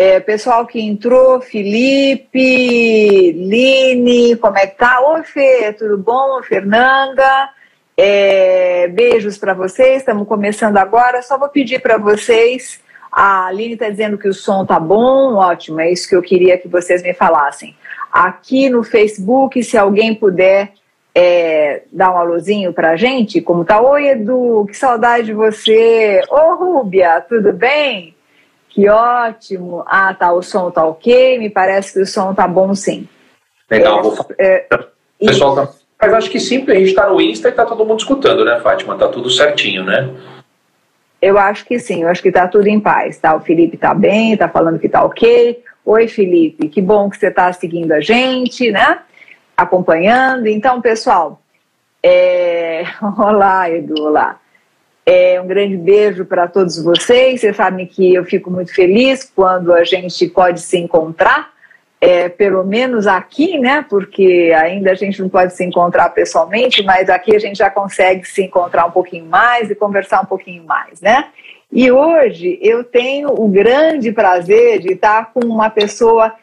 É, pessoal que entrou, Felipe, Line, como é que tá? Oi, Fê, tudo bom? Fernanda, é, beijos para vocês, estamos começando agora. Só vou pedir para vocês, a Aline está dizendo que o som tá bom, ótimo, é isso que eu queria que vocês me falassem. Aqui no Facebook, se alguém puder é, dar um alôzinho a gente, como tá? Oi, Edu, que saudade de você. Ô, Rúbia, tudo bem? Que ótimo. Ah, tá, o som tá ok, me parece que o som tá bom sim. Legal, é, é, pessoal tá... Mas acho que sim, a gente está no Insta e está todo mundo escutando, né, Fátima? Tá tudo certinho, né? Eu acho que sim, eu acho que está tudo em paz, tá? O Felipe está bem, está falando que está ok. Oi, Felipe, que bom que você está seguindo a gente, né? Acompanhando. Então, pessoal, é... olá, Edu, olá. É, um grande beijo para todos vocês. Vocês sabem que eu fico muito feliz quando a gente pode se encontrar, é, pelo menos aqui, né? Porque ainda a gente não pode se encontrar pessoalmente, mas aqui a gente já consegue se encontrar um pouquinho mais e conversar um pouquinho mais, né? E hoje eu tenho o grande prazer de estar com uma pessoa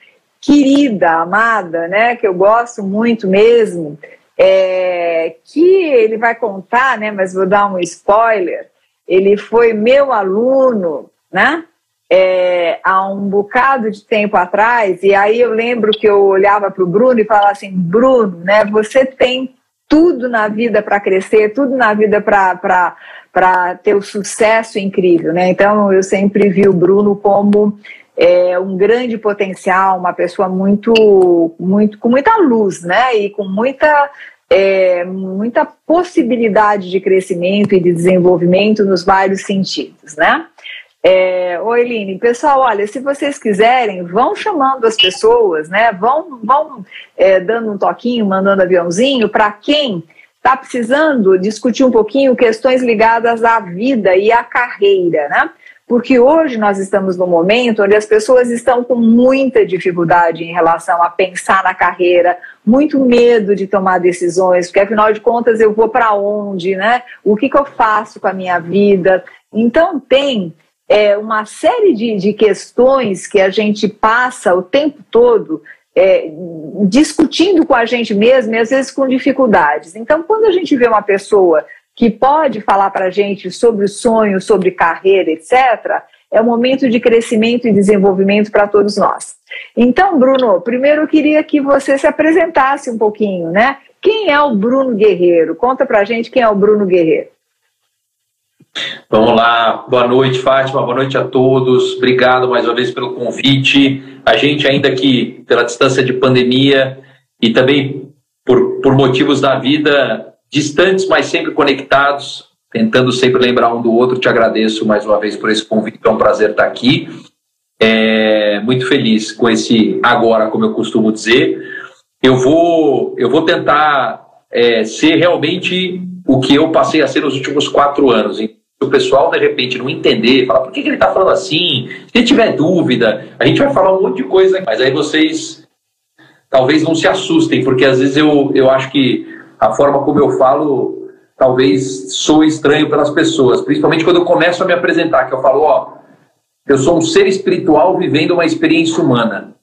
querida, amada, né? Que eu gosto muito mesmo é, que ele vai contar, né, mas vou dar um spoiler, ele foi meu aluno, né, é, há um bocado de tempo atrás, e aí eu lembro que eu olhava para o Bruno e falava assim, Bruno, né, você tem tudo na vida para crescer, tudo na vida para ter o sucesso incrível, né, então eu sempre vi o Bruno como é, um grande potencial, uma pessoa muito, muito, com muita luz, né? E com muita, é, muita possibilidade de crescimento e de desenvolvimento nos vários sentidos, né? É, Oi, Line. Pessoal, olha, se vocês quiserem, vão chamando as pessoas, né? Vão, vão é, dando um toquinho, mandando aviãozinho para quem está precisando discutir um pouquinho questões ligadas à vida e à carreira, né? Porque hoje nós estamos num momento onde as pessoas estão com muita dificuldade em relação a pensar na carreira, muito medo de tomar decisões, porque afinal de contas eu vou para onde, né? O que, que eu faço com a minha vida? Então tem é, uma série de, de questões que a gente passa o tempo todo é, discutindo com a gente mesmo e às vezes com dificuldades. Então, quando a gente vê uma pessoa que pode falar para a gente sobre sonhos, sobre carreira, etc., é um momento de crescimento e desenvolvimento para todos nós. Então, Bruno, primeiro eu queria que você se apresentasse um pouquinho, né? Quem é o Bruno Guerreiro? Conta para a gente quem é o Bruno Guerreiro. Vamos lá, boa noite, Fátima, boa noite a todos. Obrigado mais uma vez pelo convite. A gente, ainda que pela distância de pandemia e também por, por motivos da vida, distantes, mas sempre conectados, tentando sempre lembrar um do outro. Te agradeço mais uma vez por esse convite, é um prazer estar aqui. É, muito feliz com esse agora, como eu costumo dizer. Eu vou, eu vou tentar é, ser realmente o que eu passei a ser nos últimos quatro anos. Se o pessoal de repente não entender, falar por que, que ele está falando assim, se tiver dúvida, a gente vai falar um monte de coisa, mas aí vocês talvez não se assustem, porque às vezes eu, eu acho que a forma como eu falo talvez sou estranho pelas pessoas, principalmente quando eu começo a me apresentar, que eu falo, ó, eu sou um ser espiritual vivendo uma experiência humana.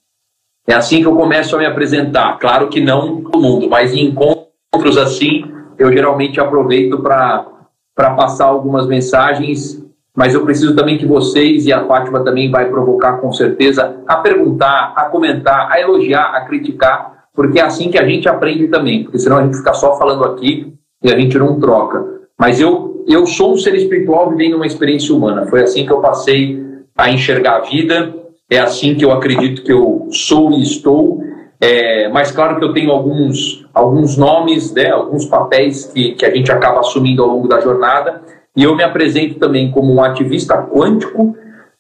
É assim que eu começo a me apresentar. Claro que não todo mundo, mas em encontros assim, eu geralmente aproveito para passar algumas mensagens, mas eu preciso também que vocês e a Fátima também vai provocar com certeza a perguntar, a comentar, a elogiar, a criticar, porque é assim que a gente aprende também, porque senão a gente fica só falando aqui e a gente não troca. Mas eu, eu sou um ser espiritual vivendo uma experiência humana, foi assim que eu passei a enxergar a vida, é assim que eu acredito que eu sou e estou, é, mas claro que eu tenho alguns, alguns nomes, né, alguns papéis que, que a gente acaba assumindo ao longo da jornada, e eu me apresento também como um ativista quântico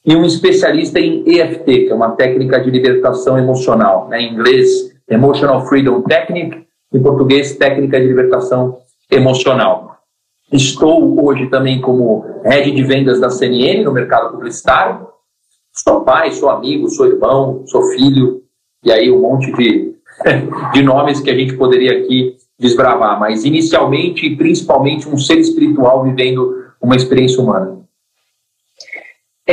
e um especialista em EFT, que é uma técnica de libertação emocional, né, em inglês Emotional Freedom Technique, em português, Técnica de Libertação Emocional. Estou hoje também como head de vendas da CNN no mercado publicitário. Sou pai, sou amigo, sou irmão, sou filho, e aí um monte de, de nomes que a gente poderia aqui desbravar, mas inicialmente e principalmente um ser espiritual vivendo uma experiência humana.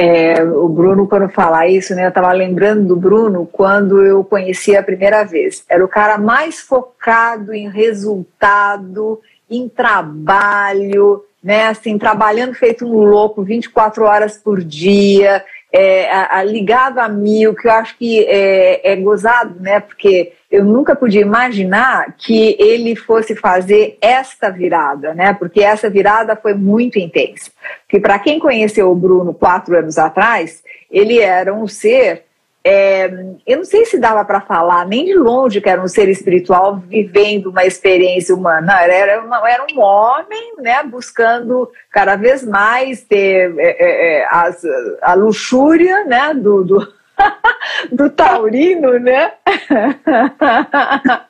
É, o Bruno, quando fala isso, né, eu estava lembrando do Bruno quando eu conheci a primeira vez. Era o cara mais focado em resultado, em trabalho, né, assim, trabalhando feito um louco 24 horas por dia, é, a, a, ligado a mil, que eu acho que é, é gozado, né, porque eu nunca podia imaginar que ele fosse fazer esta virada, né? Porque essa virada foi muito intensa. Que para quem conheceu o Bruno quatro anos atrás, ele era um ser é, eu não sei se dava para falar nem de longe que era um ser espiritual vivendo uma experiência humana. Era, uma, era um homem né, buscando cada vez mais ter é, é, é as, a luxúria né, do, do, do taurino, né?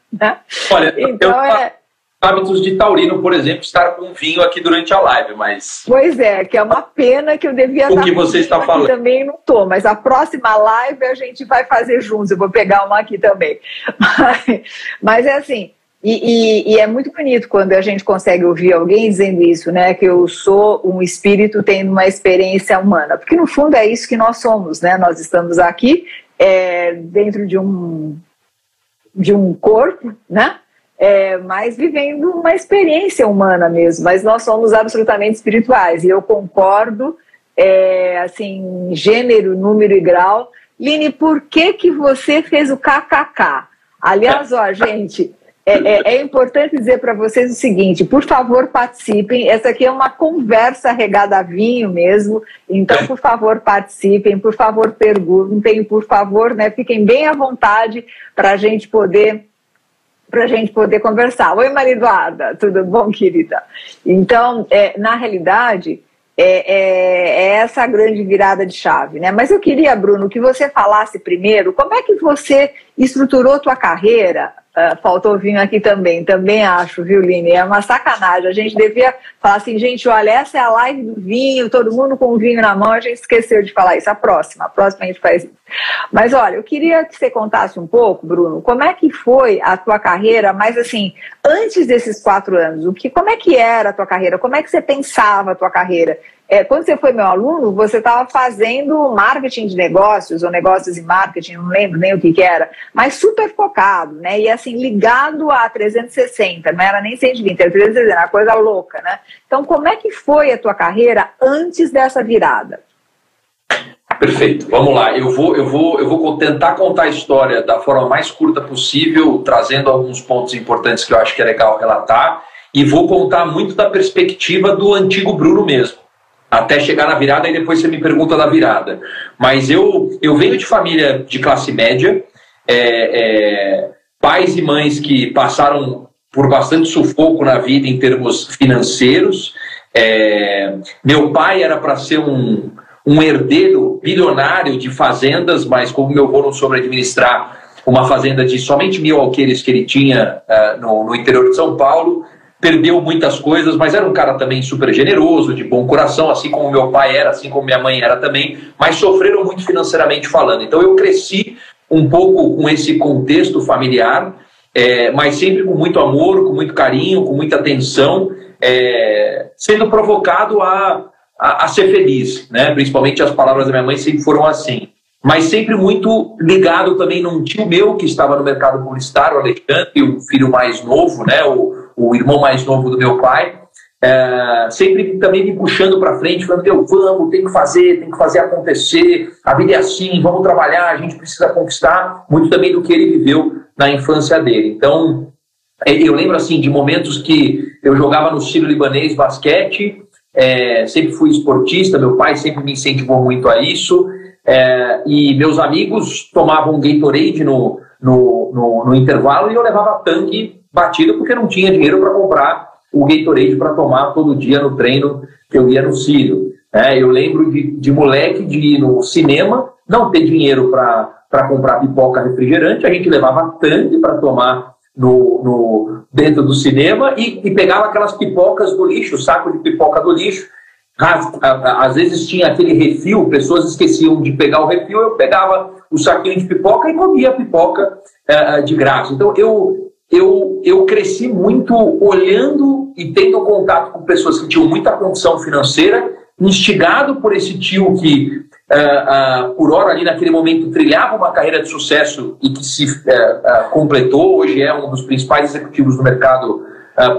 Olha, então, eu, é hábitos de taurino, por exemplo, estar com vinho aqui durante a live, mas... Pois é, que é uma pena que eu devia o que você está falando também não tô, mas a próxima live a gente vai fazer juntos, eu vou pegar uma aqui também. Mas, mas é assim, e, e, e, é muito bonito quando a gente consegue ouvir alguém dizendo isso, né? Que eu sou um espírito tendo uma experiência humana. Porque no fundo é isso que nós somos, né? Nós estamos aqui é, dentro de um, de um corpo, né? É, mas vivendo uma experiência humana mesmo. Mas nós somos absolutamente espirituais e eu concordo, é, assim, gênero, número e grau. Line, por que que você fez o KKK? Aliás, ó, gente, é, é, é, importante dizer para vocês o seguinte: por favor, participem. Essa aqui é uma conversa regada a vinho mesmo. Então, por favor, participem, por favor, perguntem, por favor, né, fiquem bem à vontade para a gente poder para a gente poder conversar. Oi, Maria Eduarda, tudo bom, querida? Então, é, na realidade, é, é, é, essa a grande virada de chave, né? Mas eu queria, Bruno, que você falasse primeiro como é que você estruturou tua carreira Uh, faltou vinho aqui também, também acho, viu, Line? É uma sacanagem. A gente devia falar assim, gente, olha, essa é a live do vinho, todo mundo com o vinho na mão, a gente esqueceu de falar isso. A próxima, a próxima a gente faz isso. Mas olha, eu queria que você contasse um pouco, Bruno, como é que foi a tua carreira, mas assim, antes desses quatro anos, o que, como é que era a tua carreira? Como é que você pensava a tua carreira? É, quando você foi meu aluno, você estava fazendo marketing de negócios, ou negócios e marketing, não lembro nem o que, que era, mas super focado, né? E assim, ligado a 360, não era nem 120, era 360, era coisa louca, né? Então, como é que foi a tua carreira antes dessa virada? Perfeito. Vamos lá. Eu vou, eu vou, eu vou tentar contar a história da forma mais curta possível, trazendo alguns pontos importantes que eu acho que é legal relatar, e vou contar muito da perspectiva do antigo Bruno mesmo até chegar na virada e depois você me pergunta da virada. Mas eu, eu venho de família de classe média, é, é, pais e mães que passaram por bastante sufoco na vida em termos financeiros. É, meu pai era para ser um, um herdeiro bilionário de fazendas, mas como meu avô não soube administrar uma fazenda de somente mil alqueires que ele tinha uh, no, no interior de São Paulo, perdeu muitas coisas, mas era um cara também super generoso, de bom coração, assim como meu pai era, assim como minha mãe era também, mas sofreram muito financeiramente falando. Então eu cresci um pouco com esse contexto familiar, é, mas sempre com muito amor, com muito carinho, com muita atenção, é, sendo provocado a, a, a, ser feliz, né? Principalmente as palavras da minha mãe sempre foram assim. Mas sempre muito ligado também num tio meu que estava no mercado publicitário, o Alexandre, o filho mais novo, né? O, o irmão mais novo do meu pai, é, sempre também me puxando para frente, falando: eu vamos, tem que fazer, tem que fazer acontecer, a vida é assim, vamos trabalhar, a gente precisa conquistar. Muito também do que ele viveu na infância dele. Então, é, eu lembro assim de momentos que eu jogava no Ciro Libanês basquete, é, sempre fui esportista, meu pai sempre me incentivou muito a isso, é, e meus amigos tomavam Gatorade no, no, no, no intervalo e eu levava tanque batido porque não tinha dinheiro para comprar o Gatorade para tomar todo dia no treino que eu ia no Sírio. É, eu lembro de, de moleque de ir no cinema, não ter dinheiro para comprar pipoca refrigerante, a gente levava tanque para tomar no, no, dentro do cinema e, e, pegava aquelas pipocas do lixo, saco de pipoca do lixo. Às vezes tinha aquele refil, pessoas esqueciam de pegar o refil, eu pegava o saquinho de pipoca e comia a pipoca é, de graça. Então eu, eu, eu cresci muito olhando e tendo contato com pessoas que tinham muita condição financeira, instigado por esse tio que uh, uh, por hora ali naquele momento trilhava uma carreira de sucesso e que se uh, completou, hoje é um dos principais executivos do mercado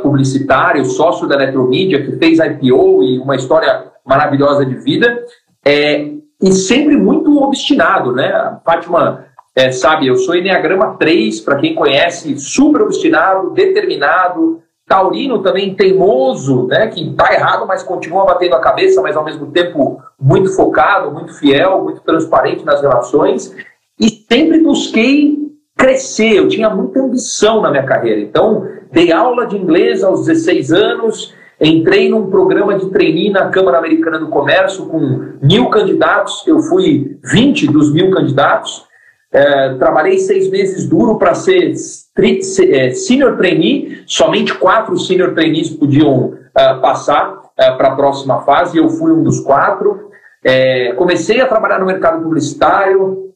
publicitário, sócio da Eletromídia, que fez IPO e uma história maravilhosa de vida, é, e sempre muito obstinado, né? A Fátima é, sabe, eu sou Enneagrama 3, para quem conhece, super obstinado, determinado, taurino também teimoso, né, que está errado, mas continua batendo a cabeça, mas ao mesmo tempo muito focado, muito fiel, muito transparente nas relações, e sempre busquei crescer, eu tinha muita ambição na minha carreira. Então, dei aula de inglês aos 16 anos, entrei num programa de trainee na Câmara Americana do Comércio com mil candidatos, eu fui 20 dos mil candidatos, é, trabalhei seis meses duro para ser é, senior trainee, somente quatro senior trainees podiam uh, passar uh, para a próxima fase, eu fui um dos quatro. É, comecei a trabalhar no mercado publicitário,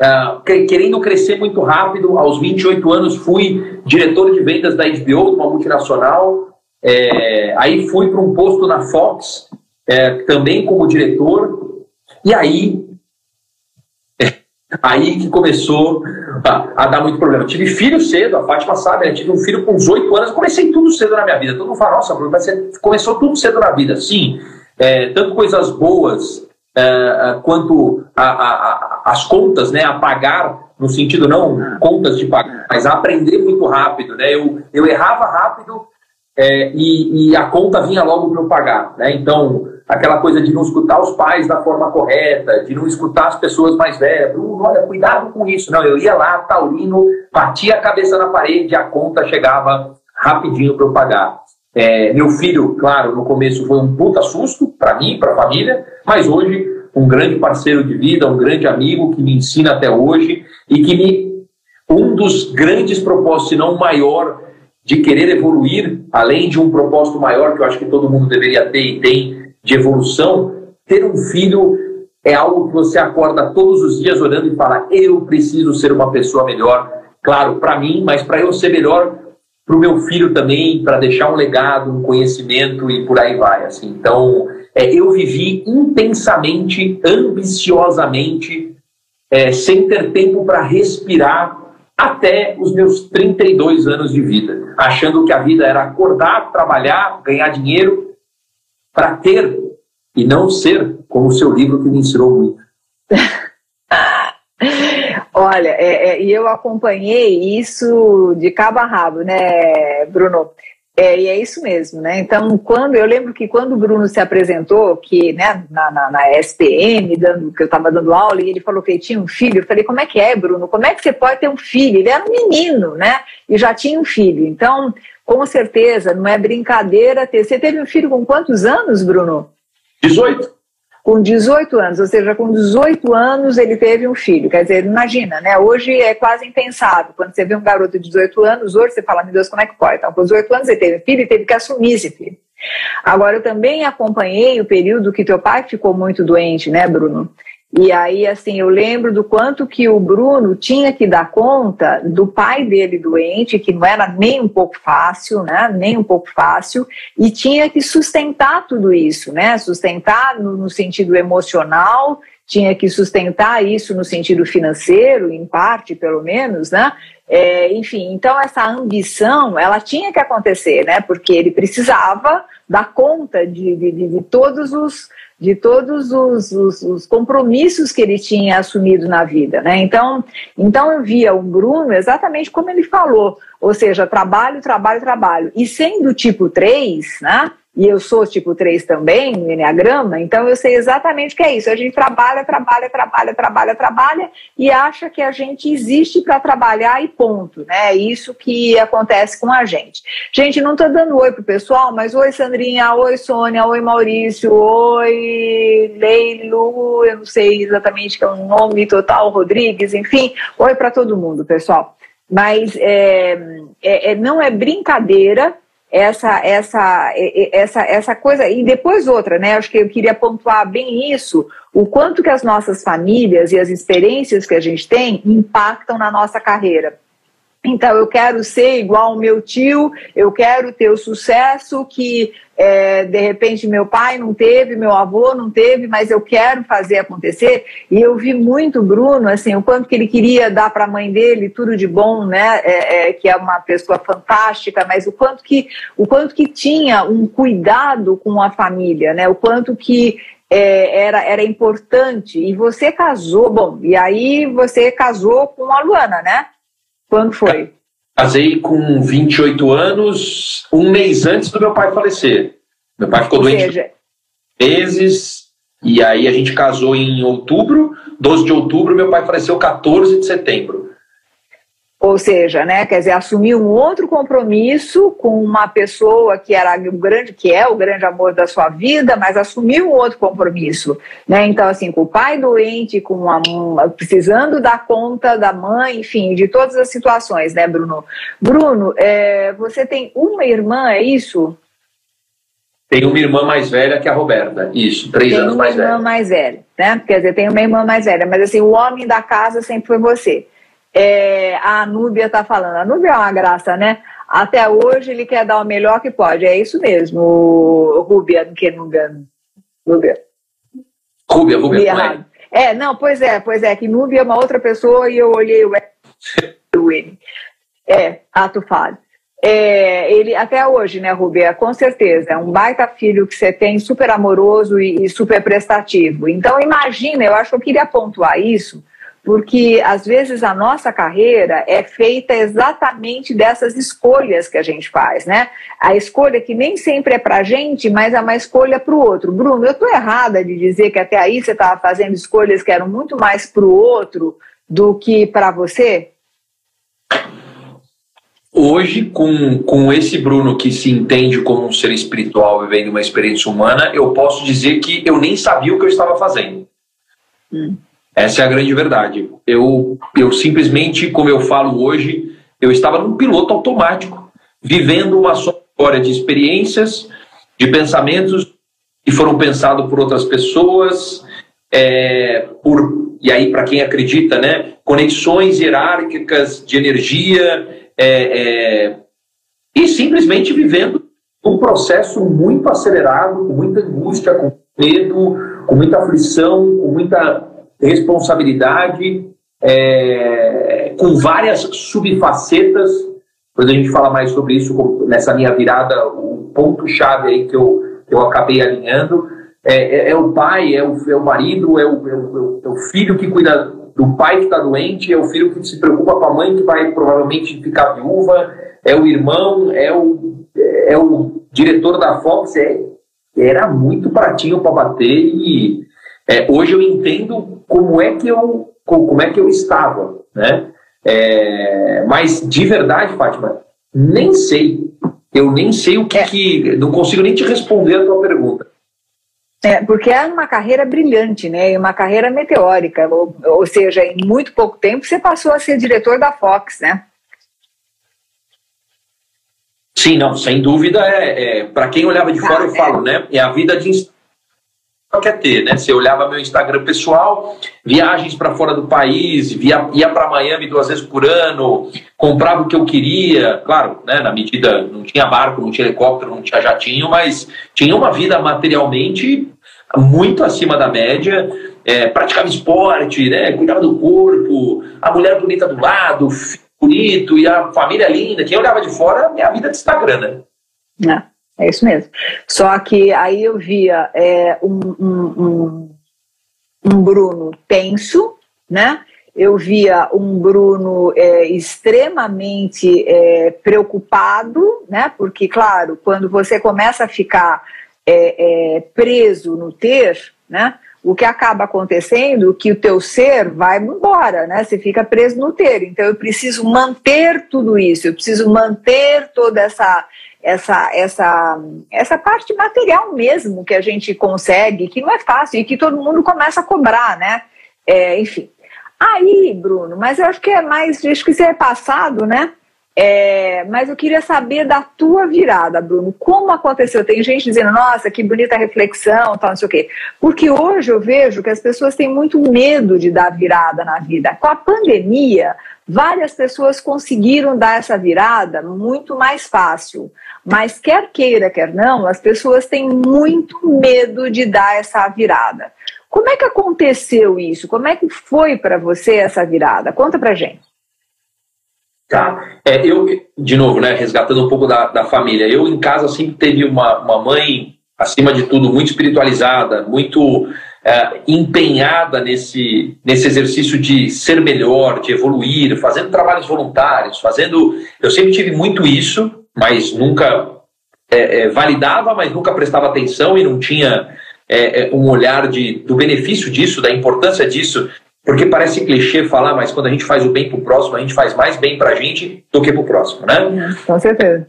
uh, querendo crescer muito rápido. Aos 28 anos, fui diretor de vendas da HBO, uma multinacional. É, aí fui para um posto na Fox, é, também como diretor. E aí Aí que começou a, a, dar muito problema. tive filho cedo, a Fátima sabe, né? tive um filho com 18 anos, comecei tudo cedo na minha vida. Todo mundo fala, nossa, Bruno, você começou tudo cedo na vida. Sim, é, tanto coisas boas é, é quanto a, a, as contas, né? A pagar, no sentido não contas de pagar, mas a aprender muito rápido, né? Eu, eu errava rápido é, e, e, a conta vinha logo para eu pagar, né? Então, aquela coisa de não escutar os pais da forma correta, de não escutar as pessoas mais velhas. Bruno, olha, cuidado com isso. Não, eu ia lá, taurino, batia a cabeça na parede, a conta chegava rapidinho para eu pagar. É, meu filho, claro, no começo foi um puta susto para mim, para a família, mas hoje um grande parceiro de vida, um grande amigo que me ensina até hoje e que me um dos grandes propósitos, se não o maior, de querer evoluir, além de um propósito maior que eu acho que todo mundo deveria ter e tem, de evolução, ter um filho é algo que você acorda todos os dias orando e fala: eu preciso ser uma pessoa melhor. Claro, para mim, mas para eu ser melhor para o meu filho também, para deixar um legado, um conhecimento e por aí vai. Assim. Então, é, eu vivi intensamente, ambiciosamente, é, sem ter tempo para respirar até os meus 32 anos de vida, achando que a vida era acordar, trabalhar, ganhar dinheiro para ter e não ser, como o seu livro que me ensinou muito. Olha, é, é, e eu acompanhei isso de cabo a rabo, né, Bruno? É, e é isso mesmo, né? Então, quando eu lembro que quando o Bruno se apresentou, que né, na, na, na SPM, dando, que eu estava dando aula, e ele falou que ele tinha um filho, eu falei, como é que é, Bruno? Como é que você pode ter um filho? Ele era um menino, né? E já tinha um filho. Então, com certeza, não é brincadeira ter. Você teve um filho com quantos anos, Bruno? 18. Com 18 anos, ou seja, com 18 anos ele teve um filho. Quer dizer, imagina, né? Hoje é quase impensável. Quando você vê um garoto de 18 anos, hoje você fala, meu Deus, como é que pode? Então, com 18 anos ele teve filho e teve que assumir esse filho. Agora, eu também acompanhei o período que teu pai ficou muito doente, né, Bruno? E aí, assim, eu lembro do quanto que o Bruno tinha que dar conta do pai dele doente, que não era nem um pouco fácil, né? Nem um pouco fácil, e tinha que sustentar tudo isso, né? Sustentar no, no sentido emocional, tinha que sustentar isso no sentido financeiro, em parte, pelo menos, né? É, enfim, então essa ambição, ela tinha que acontecer, né? Porque ele precisava dar conta de, de, de todos os de todos os, os, os, compromissos que ele tinha assumido na vida, né? Então, então eu via o Bruno exatamente como ele falou, ou seja, trabalho, trabalho, trabalho. E sendo tipo 3, né? E eu sou tipo 3 também, no Enneagrama, então eu sei exatamente o que é isso. A gente trabalha, trabalha, trabalha, trabalha, trabalha e acha que a gente existe para trabalhar e ponto, né? É isso que acontece com a gente. Gente, não estou dando oi pro pessoal, mas oi Sandrinha, oi Sônia, oi Maurício, oi Leilu, eu não sei exatamente que é o nome total, Rodrigues, enfim, oi para todo mundo, pessoal. Mas é, é, é não é brincadeira essa essa essa essa coisa e depois outra, né? Acho que eu queria pontuar bem isso, o quanto que as nossas famílias e as experiências que a gente tem impactam na nossa carreira. Então, eu quero ser igual ao meu tio, eu quero ter o sucesso que, é, de repente, meu pai não teve, meu avô não teve, mas eu quero fazer acontecer. E eu vi muito Bruno, assim, o quanto que ele queria dar para a mãe dele tudo de bom, né? É, é, que é uma pessoa fantástica, mas o quanto que, o quanto que tinha um cuidado com a família, né? O quanto que é, era, era importante. E você casou, bom, e aí você casou com a Luana, né? Quando foi? Casei com 28 anos, um mês antes do meu pai falecer. Meu pai ficou Ou doente seja... meses, e aí a gente casou em outubro, 12 de outubro, meu pai faleceu 14 de setembro. Ou seja, né, quer dizer, assumir um outro compromisso com uma pessoa que era o grande, que é o grande amor da sua vida, mas assumir um outro compromisso, né? Então, assim, com o pai doente, com a, precisando dar conta da mãe, enfim, de todas as situações, né, Bruno? Bruno, é, você tem uma irmã, é isso? Tem uma irmã mais velha que a Roberta, isso, três tem anos mais velha. Tem uma irmã mais velha, né? Quer dizer, tem uma irmã mais velha, mas assim, o homem da casa sempre foi você. É, a Núbia está falando. A Núbia é uma graça, né? Até hoje ele quer dar o melhor que pode. É isso mesmo, Rúbia, que Núbia. Núbia. Rúbia, Rúbia. É, não, pois é, pois é, que Núbia é uma outra pessoa e eu olhei o ele. É, ato falho. É, ele até hoje, né, Rubia, com certeza, é um baita filho que você tem, super amoroso e, e super prestativo. Então, imagina, eu acho que eu queria pontuar isso, porque às vezes a nossa carreira é feita exatamente dessas escolhas que a gente faz, né? A escolha que nem sempre é para a gente, mas é uma escolha para o outro. Bruno, eu estou errada de dizer que até aí você estava fazendo escolhas que eram muito mais para o outro do que para você? Hoje, com, com esse Bruno que se entende como um ser espiritual vivendo uma experiência humana, eu posso dizer que eu nem sabia o que eu estava fazendo. Hum. Essa é a grande verdade. Eu, eu simplesmente, como eu falo hoje, eu estava num piloto automático, vivendo uma história de experiências, de pensamentos que foram pensados por outras pessoas, é, por e aí para quem acredita, né, conexões hierárquicas de energia é, é, e simplesmente vivendo um processo muito acelerado, com muita angústia, com medo, com muita aflição, com muita responsabilidade, é, com várias subfacetas. Depois a gente fala mais sobre isso nessa minha virada, o ponto-chave aí que eu, que eu acabei alinhando. É, é, é, o pai, é o, é o marido, é o, é o, é o filho que cuida do pai que está doente, é o filho que se preocupa com a mãe que vai provavelmente ficar viúva, é o irmão, é o, é o diretor da Fox. É, era muito pratinho para bater e é, hoje eu entendo como é que eu, como é que eu estava, né? É, mas de verdade, Fátima, nem sei. Eu nem sei o que, é. que. Não consigo nem te responder a tua pergunta. É, porque é uma carreira brilhante, né? Uma carreira meteórica. Ou, ou seja, em muito pouco tempo você passou a ser diretor da Fox, né? Sim, não, sem dúvida é, é para quem olhava de fora eu falo, né? É a vida de quer ter, né? Você olhava meu Instagram pessoal, viagens para fora do país, via, ia para Miami duas vezes por ano, comprava o que eu queria, claro, né? Na medida não tinha barco, não tinha helicóptero, não tinha jatinho, mas tinha uma vida materialmente muito acima da média, é, praticava esporte, né? Cuidava do corpo, a mulher bonita do lado, bonito e a família linda. Quem olhava de fora é a vida de Instagram, né? É. É isso mesmo. Só que aí eu via é, um, um, um, um, Bruno tenso, né? Eu via um Bruno é, extremamente é, preocupado, né? Porque, claro, quando você começa a ficar é, é, preso no ter, né? O que acaba acontecendo é que o teu ser vai embora, né? Você fica preso no ter. Então eu preciso manter tudo isso, eu preciso manter toda essa essa, essa, essa parte material mesmo que a gente consegue, que não é fácil e que todo mundo começa a cobrar, né? É, enfim. Aí, Bruno, mas eu acho que é mais, acho que isso é passado, né? É, mas eu queria saber da tua virada, Bruno. Como aconteceu? Tem gente dizendo, nossa, que bonita reflexão, tal, não sei o quê. Porque hoje eu vejo que as pessoas têm muito medo de dar virada na vida. Com a pandemia, várias pessoas conseguiram dar essa virada muito mais fácil. Mas quer queira, quer não, as pessoas têm muito medo de dar essa virada. Como é que aconteceu isso? Como é que foi para você essa virada? Conta pra gente. Tá. É, eu, de novo, né, resgatando um pouco da, da família, eu em casa sempre teve uma, uma mãe, acima de tudo, muito espiritualizada, muito é, empenhada nesse, nesse exercício de ser melhor, de evoluir, fazendo trabalhos voluntários, fazendo. Eu sempre tive muito isso, mas nunca é, é, validava, mas nunca prestava atenção e não tinha é, é, um olhar de, do benefício disso, da importância disso porque parece clichê falar, mas quando a gente faz o bem para o próximo, a gente faz mais bem para a gente do que para o próximo, né? Uhum, com certeza.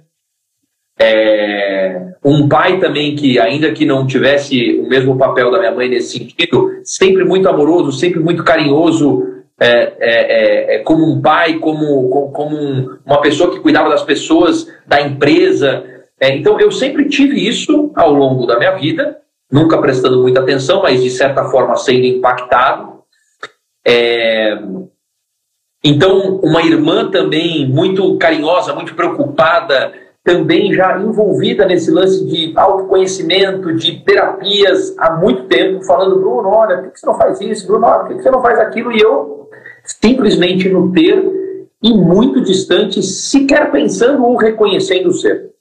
É, um pai também que, ainda que não tivesse o mesmo papel da minha mãe nesse sentido, sempre muito amoroso, sempre muito carinhoso, é, é, é, é como um pai, como, como, como um, uma pessoa que cuidava das pessoas, da empresa. É, então, eu sempre tive isso ao longo da minha vida, nunca prestando muita atenção, mas de certa forma sendo impactado. Então, uma irmã também muito carinhosa, muito preocupada, também já envolvida nesse lance de autoconhecimento, de terapias há muito tempo, falando, Bruno, olha, por que você não faz isso? Bruno, olha, por que você não faz aquilo? E eu simplesmente no ter e muito distante, sequer pensando ou reconhecendo o ser.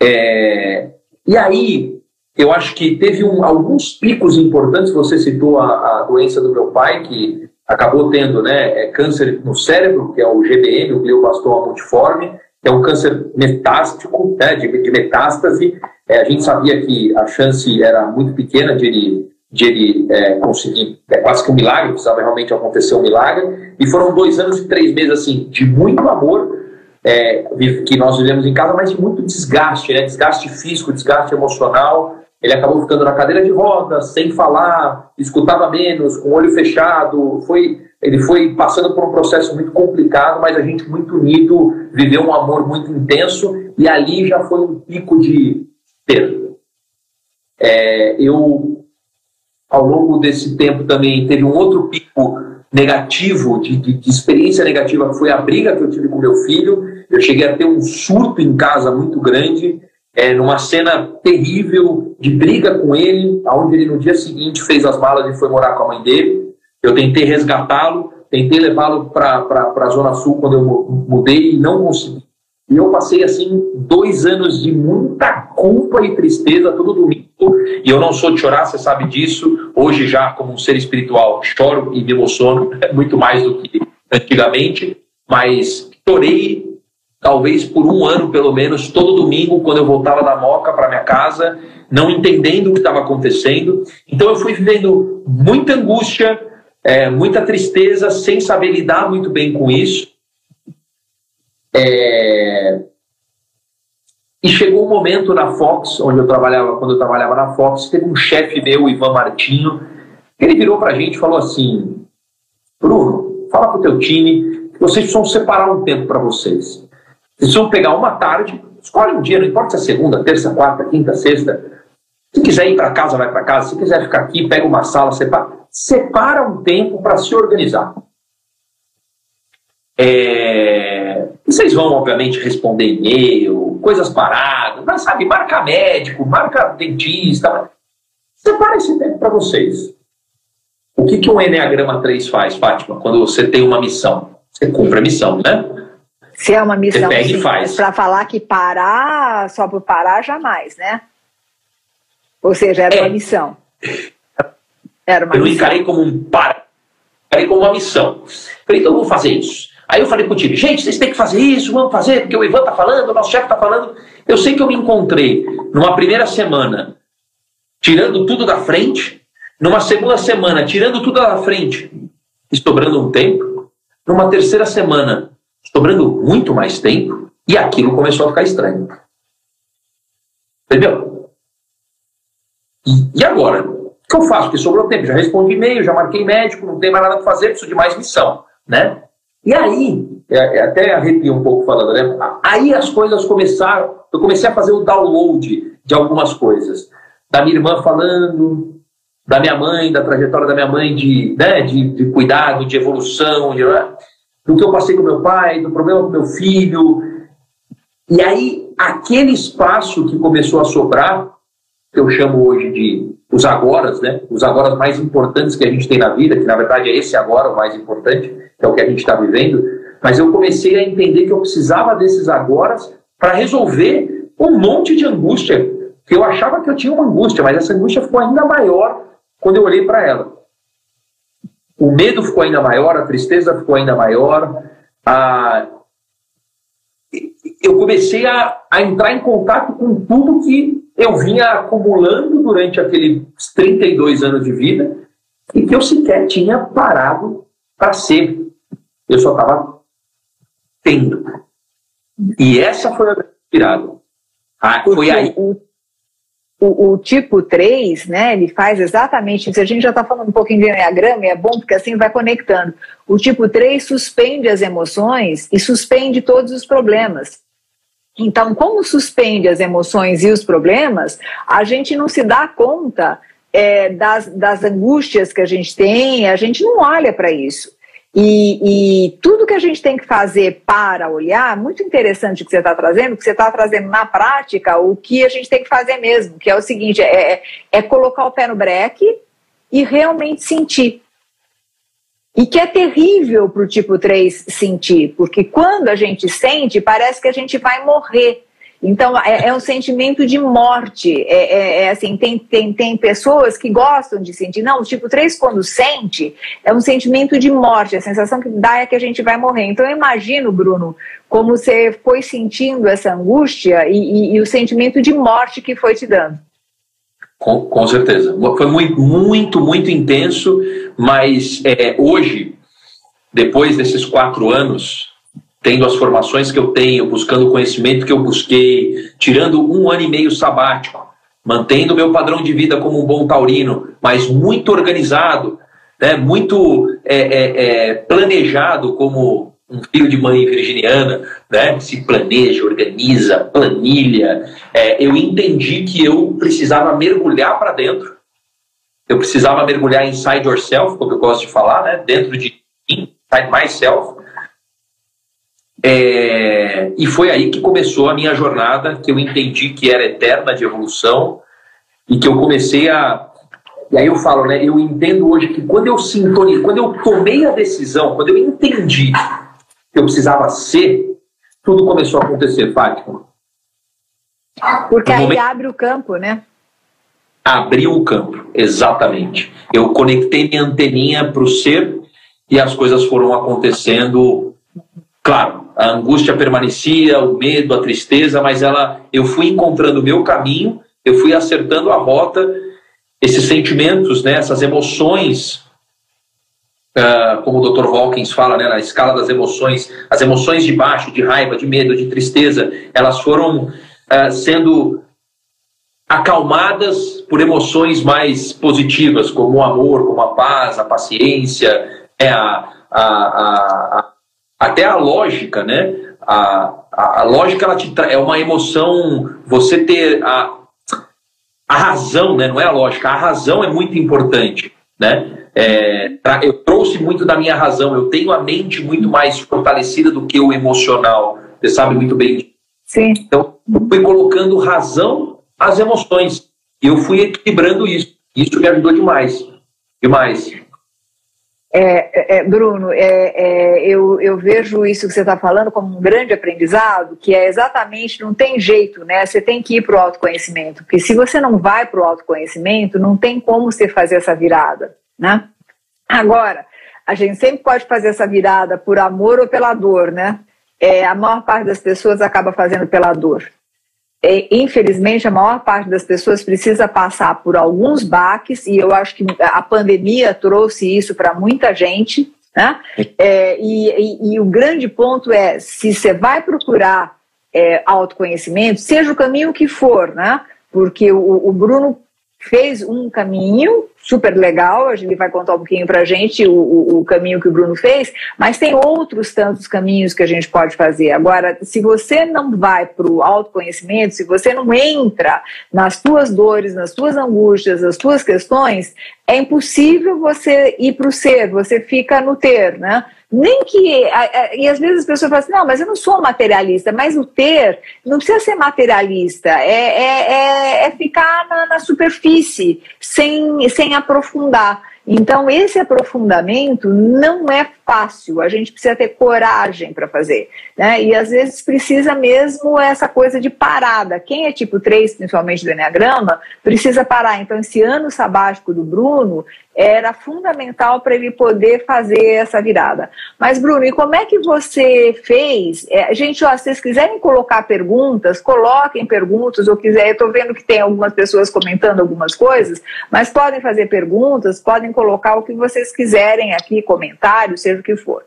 É... E aí, eu acho que teve um, alguns picos importantes. Você citou a, a, doença do meu pai, que acabou tendo né, é câncer no cérebro, que é o GBM, o glioblastoma multiforme, que é um câncer metástico, né, de, de metástase. É, a gente sabia que a chance era muito pequena de ele, de ele é, conseguir, é quase que um milagre, precisava realmente acontecer um milagre. E foram dois anos e três meses assim, de muito amor, é, que nós vivemos em casa, mas de muito desgaste, né? desgaste físico, desgaste emocional. Ele acabou ficando na cadeira de rodas, sem falar, escutava menos, com o olho fechado. Foi, ele foi passando por um processo muito complicado, mas a gente muito unido, viveu um amor muito intenso e ali já foi um pico de perda. É, eu, ao longo desse tempo também, teve um outro pico negativo, de, de, de, experiência negativa, que foi a briga que eu tive com meu filho. Eu cheguei a ter um surto em casa muito grande é, numa cena terrível de briga com ele, onde ele no dia seguinte fez as malas e foi morar com a mãe dele. Eu tentei resgatá-lo, tentei levá-lo para a Zona Sul quando eu mudei e não consegui. E eu passei, assim, dois anos de muita culpa e tristeza todo domingo. E eu não sou de chorar, você sabe disso. Hoje, já como um ser espiritual, choro e me emociono muito mais do que antigamente. Mas chorei talvez por um ano pelo menos, todo domingo, quando eu voltava da Moca para minha casa, não entendendo o que estava acontecendo. Então eu fui vivendo muita angústia, é, muita tristeza, sem saber lidar muito bem com isso. É... E chegou um momento na Fox, onde eu trabalhava, quando eu trabalhava na Fox, teve um chefe meu, Ivan Martinho, ele virou para a gente e falou assim: Bruno, fala para o teu time que vocês precisam separar um tempo para vocês. Vocês vão pegar uma tarde, escolhe um dia, não importa se é segunda, terça, quarta, quinta, sexta. Se quiser ir para casa, vai para casa. Se quiser ficar aqui, pega uma sala, separa. Separa um tempo para se organizar. É... Vocês vão, obviamente, responder e-mail, coisas paradas, mas sabe, marca médico, marca dentista. Separa esse tempo para vocês. O que, que um Enneagrama 3 faz, Fátima, quando você tem uma missão? Você cumpre a missão, né? Se é uma missão para falar que parar só por parar, jamais, né? Ou seja, era é. uma missão. Era uma eu não encarei como um para, encarei como uma missão. Falei, então vamos fazer isso. Aí eu falei pro time, gente, vocês têm que fazer isso, vamos fazer, porque o Ivan tá falando, o nosso chefe tá falando. Eu sei que eu me encontrei numa primeira semana tirando tudo da frente, numa segunda semana tirando tudo da frente e sobrando um tempo, numa terceira semana sobrando muito mais tempo, e aquilo começou a ficar estranho. Entendeu? E, e agora? O que eu faço? Porque sobrou tempo, já respondi e-mail, já marquei médico, não tem mais nada para fazer, preciso de mais missão, né? E aí, é, é, até arrepio um pouco falando, né? Aí as coisas começaram, eu comecei a fazer o download de algumas coisas. Da minha irmã falando, da minha mãe, da trajetória da minha mãe de, né, de, de cuidado, de evolução, de, né, do que eu passei com meu pai, do problema com meu filho. E aí, aquele espaço que começou a sobrar, que eu chamo hoje de os agoras, né? Os agoras mais importantes que a gente tem na vida, que na verdade é esse agora o mais importante, que é o que a gente está vivendo. Mas eu comecei a entender que eu precisava desses agoras para resolver um monte de angústia, que eu achava que eu tinha uma angústia, mas essa angústia ficou ainda maior quando eu olhei para ela. O medo ficou ainda maior, a tristeza ficou ainda maior, a... eu comecei a, a entrar em contato com tudo que eu vinha acumulando durante aqueles 32 anos de vida e que eu sequer tinha parado para ser. Eu só estava tendo. E essa foi a virada. Ah, foi aí. O, o, o, tipo 3, né, ele faz exatamente isso. A gente já está falando um pouquinho de Enneagrama e é bom porque assim vai conectando. O tipo 3 suspende as emoções e suspende todos os problemas. Então, como suspende as emoções e os problemas, a gente não se dá conta é, das, das angústias que a gente tem, a gente não olha para isso. E, e, tudo que a gente tem que fazer para olhar, muito interessante o que você está trazendo, que você está trazendo na prática o que a gente tem que fazer mesmo, que é o seguinte: é, é colocar o pé no breque e realmente sentir. E que é terrível para o tipo 3 sentir, porque quando a gente sente, parece que a gente vai morrer. Então, é, é um sentimento de morte. É, é, é, assim, tem, tem, tem pessoas que gostam de sentir. Não, o tipo 3, quando sente, é um sentimento de morte. A sensação que dá é que a gente vai morrer. Então, eu imagino, Bruno, como você foi sentindo essa angústia e, e, e o sentimento de morte que foi te dando. Com, com certeza. Foi muito, muito, muito intenso, mas é, hoje, depois desses quatro anos, tendo as formações que eu tenho, buscando o conhecimento que eu busquei, tirando um ano e meio sabático, mantendo meu padrão de vida como um bom taurino, mas muito organizado, né, muito é, é, é planejado como um filho de mãe virginiana, né, se planeja, organiza, planilha, é, eu entendi que eu precisava mergulhar para dentro, eu precisava mergulhar inside yourself, como eu gosto de falar, né, dentro de inside myself, é, e foi aí que começou a minha jornada, que eu entendi que era eterna de evolução e que eu comecei a e aí eu falo, né? Eu entendo hoje que quando eu sintonizei, quando eu tomei a decisão, quando eu entendi que eu precisava ser, tudo começou a acontecer, Fátima. Porque no aí momento... abre o campo, né? Abriu o campo, exatamente. Eu conectei minha anteninha para o ser e as coisas foram acontecendo. Claro, a angústia permanecia, o medo, a tristeza, mas ela, eu fui encontrando o meu caminho, eu fui acertando a rota, esses sentimentos, né, essas emoções uh, como o Dr. Hawkins fala, né, na escala das emoções, as emoções de baixo, de raiva, de medo, de tristeza, elas foram uh, sendo acalmadas por emoções mais positivas, como o amor, como a paz, a paciência, é a, a, a, até a lógica, né? A lógica ela te é uma emoção, você ter a, a razão, né? Não é a lógica, a razão é muito importante, né? É, eu trouxe muito da minha razão, eu tenho a mente muito mais fortalecida do que o emocional. Você sabe muito bem. Sim. Então, eu fui colocando razão às emoções. E eu fui equilibrando isso. Isso me ajudou demais. Demais. É, é, Bruno, é, é, eu, eu, vejo isso que você está falando como um grande aprendizado, que é exatamente, não tem jeito, né? Você tem que ir para o autoconhecimento, porque se você não vai para o autoconhecimento, não tem como você fazer essa virada né? Agora, a gente sempre pode fazer essa virada por amor ou pela dor, né? É, a maior parte das pessoas acaba fazendo pela dor. É, infelizmente, a maior parte das pessoas precisa passar por alguns baques, e eu acho que a pandemia trouxe isso para muita gente, né? É, e, e, e, o grande ponto é: se você vai procurar é, autoconhecimento, seja o caminho que for, né? Porque o, o Bruno fez um caminho super legal, a gente vai contar um pouquinho para a gente o, o, o, caminho que o Bruno fez, mas tem outros tantos caminhos que a gente pode fazer. Agora, se você não vai para o autoconhecimento, se você não entra nas tuas dores, nas tuas angústias, nas tuas questões, é impossível você ir para o ser, você fica no ter, né? Nem que. E às vezes as pessoas falam assim: não, mas eu não sou materialista, mas o ter não precisa ser materialista, é, é, é, é ficar na, na superfície, sem, sem aprofundar. Então, esse aprofundamento não é fácil, a gente precisa ter coragem para fazer. Né? E às vezes precisa mesmo essa coisa de parada. Quem é tipo 3, principalmente do Enneagrama, precisa parar. Então, esse ano sabático do Bruno era fundamental para ele poder fazer essa virada. Mas, Bruno, e como é que você fez? É, gente, ó, se vocês quiserem colocar perguntas, coloquem perguntas, ou quiser, eu estou vendo que tem algumas pessoas comentando algumas coisas, mas podem fazer perguntas, podem colocar o que vocês quiserem aqui, comentários, seja o que for.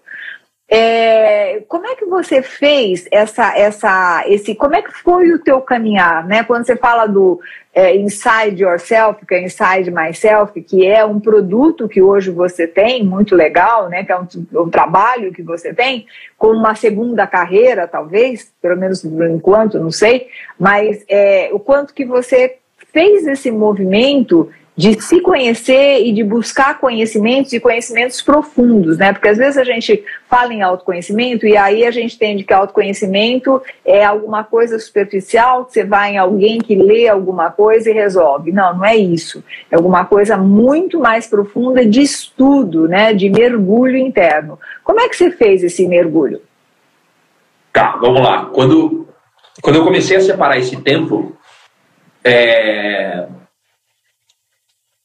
É, como é que você fez essa, essa, esse, como é que foi o teu caminhar, né? Quando você fala do é, Inside Yourself, que é Inside Myself, que é um produto que hoje você tem, muito legal, né? Que é um, um trabalho que você tem, com uma segunda carreira, talvez, pelo menos por enquanto, não sei, mas é, o quanto que você fez esse movimento de se conhecer e de buscar conhecimentos e conhecimentos profundos, né? Porque às vezes a gente fala em autoconhecimento e aí a gente entende que autoconhecimento é alguma coisa superficial, que você vai em alguém que lê alguma coisa e resolve. Não, não é isso. É alguma coisa muito mais profunda de estudo, né? De mergulho interno. Como é que você fez esse mergulho? Tá, vamos lá. Quando, quando eu comecei a separar esse tempo, é,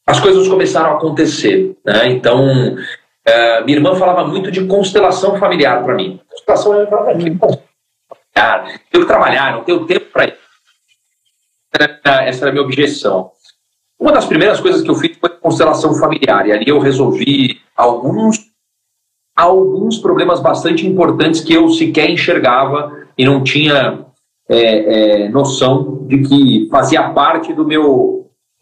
as coisas começaram a acontecer. Né? Então, é, minha irmã falava muito de constelação familiar para mim. Constelação eu falava, que familiar, tenho que trabalhar, não tenho tempo para isso. Essa era a minha objeção. Uma das primeiras coisas que eu fiz foi constelação familiar, e ali eu resolvi alguns, alguns problemas bastante importantes que eu sequer enxergava e não tinha é, é, noção de que fazia parte do meu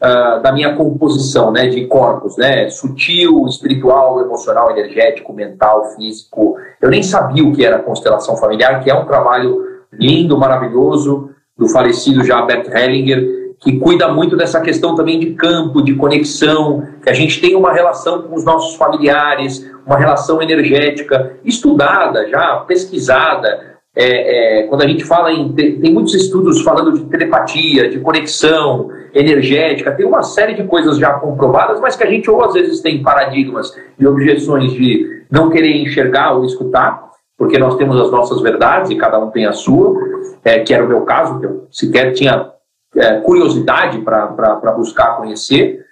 uh, da minha composição né, de corpos, né, sutil, espiritual, emocional, energético, mental, físico. Eu nem sabia o que era constelação familiar, que é um trabalho lindo, maravilhoso, do falecido já Bert Hellinger, que cuida muito dessa questão também de campo, de conexão, que a gente tem uma relação com os nossos familiares, uma relação energética estudada já, pesquisada, é, é, quando a gente fala em. Tem, muitos estudos falando de telepatia, de conexão energética, tem uma série de coisas já comprovadas, mas que a gente ou às vezes tem paradigmas e objeções de não querer enxergar ou escutar, porque nós temos as nossas verdades e cada um tem a sua, é, que era o meu caso, que eu sequer tinha é, curiosidade para buscar conhecer.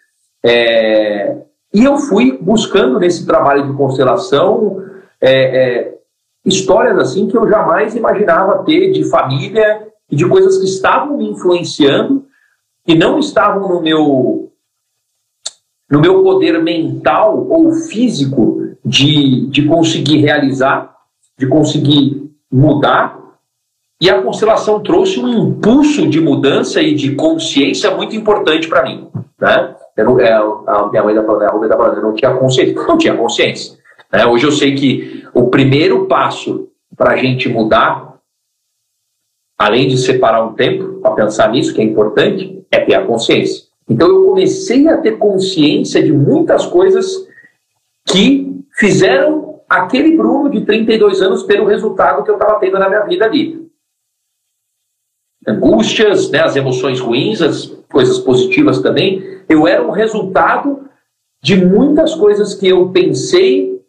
É, e eu fui buscando nesse trabalho de constelação é, histórias assim que eu jamais imaginava ter de família e de coisas que estavam me influenciando e não estavam no meu no meu poder mental ou físico de, de conseguir realizar, de conseguir mudar. E a constelação trouxe um impulso de mudança e de consciência muito importante para mim. Né? Eu não, é, a minha mãe está falando, a Rubem está falando, eu não tinha consciência. Não tinha consciência. Né? Hoje eu sei que o primeiro passo para a gente mudar, além de separar um tempo para pensar nisso, que é importante, é ter a consciência. Então eu comecei a ter consciência de muitas coisas que fizeram aquele Bruno de 32 anos ter o resultado que eu estava tendo na minha vida ali. Angústias, né, as emoções ruins, as coisas positivas também. Eu era um resultado de muitas coisas que eu pensei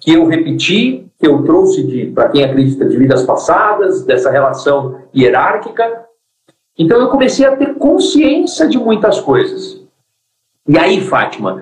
que eu repeti, que eu trouxe para quem acredita de vidas passadas, dessa relação hierárquica. Então eu comecei a ter consciência de muitas coisas. E aí, Fátima,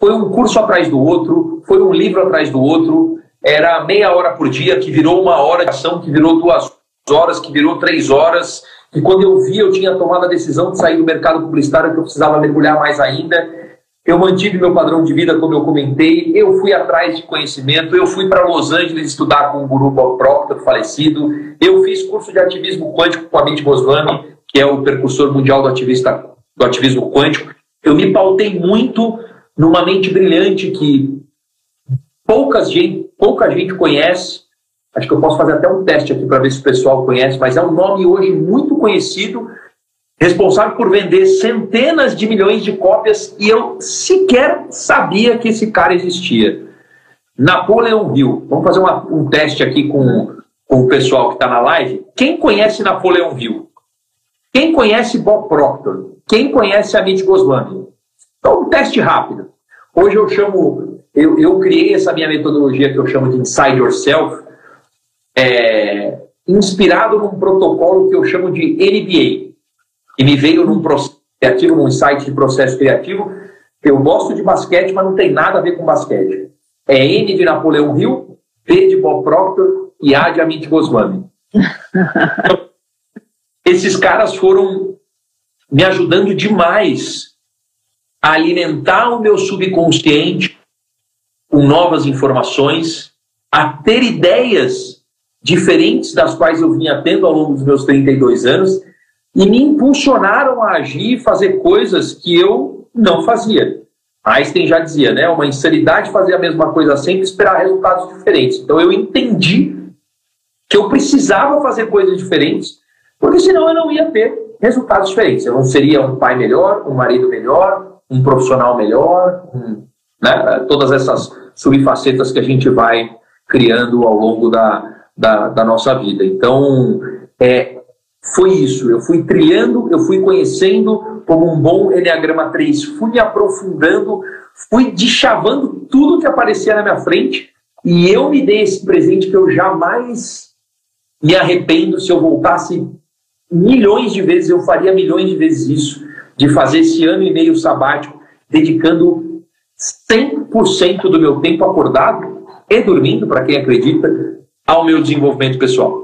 foi um curso atrás do outro, foi um livro atrás do outro, era meia hora por dia, que virou uma hora de ação, que virou duas horas, que virou três horas. E quando eu vi, eu tinha tomado a decisão de sair do mercado publicitário, que eu precisava mergulhar mais ainda. Eu mantive meu padrão de vida, como eu comentei. Eu fui atrás de conhecimento. Eu fui para Los Angeles estudar com o guru Proctor, falecido. Eu fiz curso de ativismo quântico com Amit Goswami, que é o percursor mundial do, ativista, do ativismo quântico. Eu me pautei muito numa mente brilhante que poucas gente, pouca gente conhece. Acho que eu posso fazer até um teste aqui para ver se o pessoal conhece, mas é um nome hoje muito conhecido, responsável por vender centenas de milhões de cópias e eu sequer sabia que esse cara existia. Napoleão Hill. Vamos fazer uma, um teste aqui com, com o pessoal que está na live. Quem conhece Napoleão Hill? Quem conhece Bob Proctor? Quem conhece Amit Goswami? Então, um teste rápido. Hoje eu chamo, eu, eu criei essa minha metodologia que eu chamo de Inside Yourself, é, inspirado num protocolo que eu chamo de NBA, que me veio num processo criativo, num site de processo criativo. Eu gosto de basquete, mas não tem nada a ver com basquete. É N de Napoleão Hill, P de Bob Proctor e A de Amit Goswami. Esses caras foram me ajudando demais a alimentar o meu subconsciente com novas informações, a ter ideias diferentes das quais eu vinha tendo ao longo dos meus 32 anos e me impulsionaram a agir e fazer coisas que eu não fazia. Einstein já dizia, né? Uma insanidade fazer a mesma coisa sempre e esperar resultados diferentes. Então eu entendi que eu precisava fazer coisas diferentes, porque senão eu não ia ter resultados diferentes. Eu não seria um pai melhor, um marido melhor, um profissional melhor, um, né, todas essas subfacetas que a gente vai criando ao longo da, da, da nossa vida. Então, é, foi isso. Eu fui trilhando, eu fui conhecendo como um bom Enneagrama 3, fui aprofundando, fui deschavando tudo que aparecia na minha frente e eu me dei esse presente que eu jamais me arrependo se eu voltasse milhões de vezes, eu faria milhões de vezes isso de fazer esse ano e meio sabático dedicando 100% do meu tempo acordado e dormindo, para quem acredita, ao meu desenvolvimento pessoal.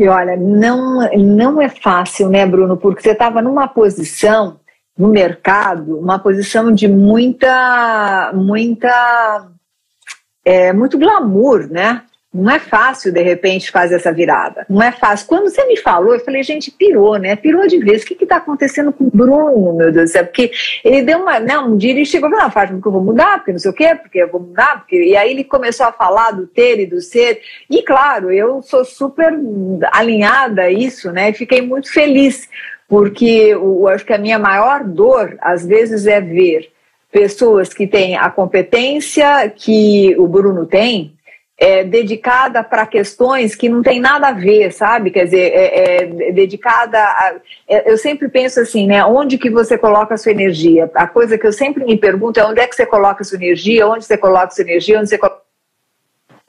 E olha, não, não é fácil, né, Bruno? Porque você estava numa posição no mercado, uma posição de muita, muita, é, muito glamour, né? Não é fácil, de repente, fazer essa virada. Não é fácil. Quando você me falou, eu falei, gente, pirou, né? Pirou de vez. O que está acontecendo com o Bruno, meu Deus do céu? Porque ele deu uma. Né, um dia ele chegou e falou, não, Fátima, porque eu vou mudar, porque não sei o quê, porque eu vou mudar. Porque... E aí ele começou a falar do ter e do ser. E claro, eu sou super alinhada a isso, né? E fiquei muito feliz, porque eu acho que a minha maior dor, às vezes, é ver pessoas que têm a competência que o Bruno tem é, dedicada para questões que não tem nada a ver, sabe? Quer dizer, é, é dedicada a. É, eu sempre penso assim, né? Onde que você coloca a sua energia? A coisa que eu sempre me pergunto é onde é que você coloca a sua energia, onde você coloca a sua energia, onde você coloca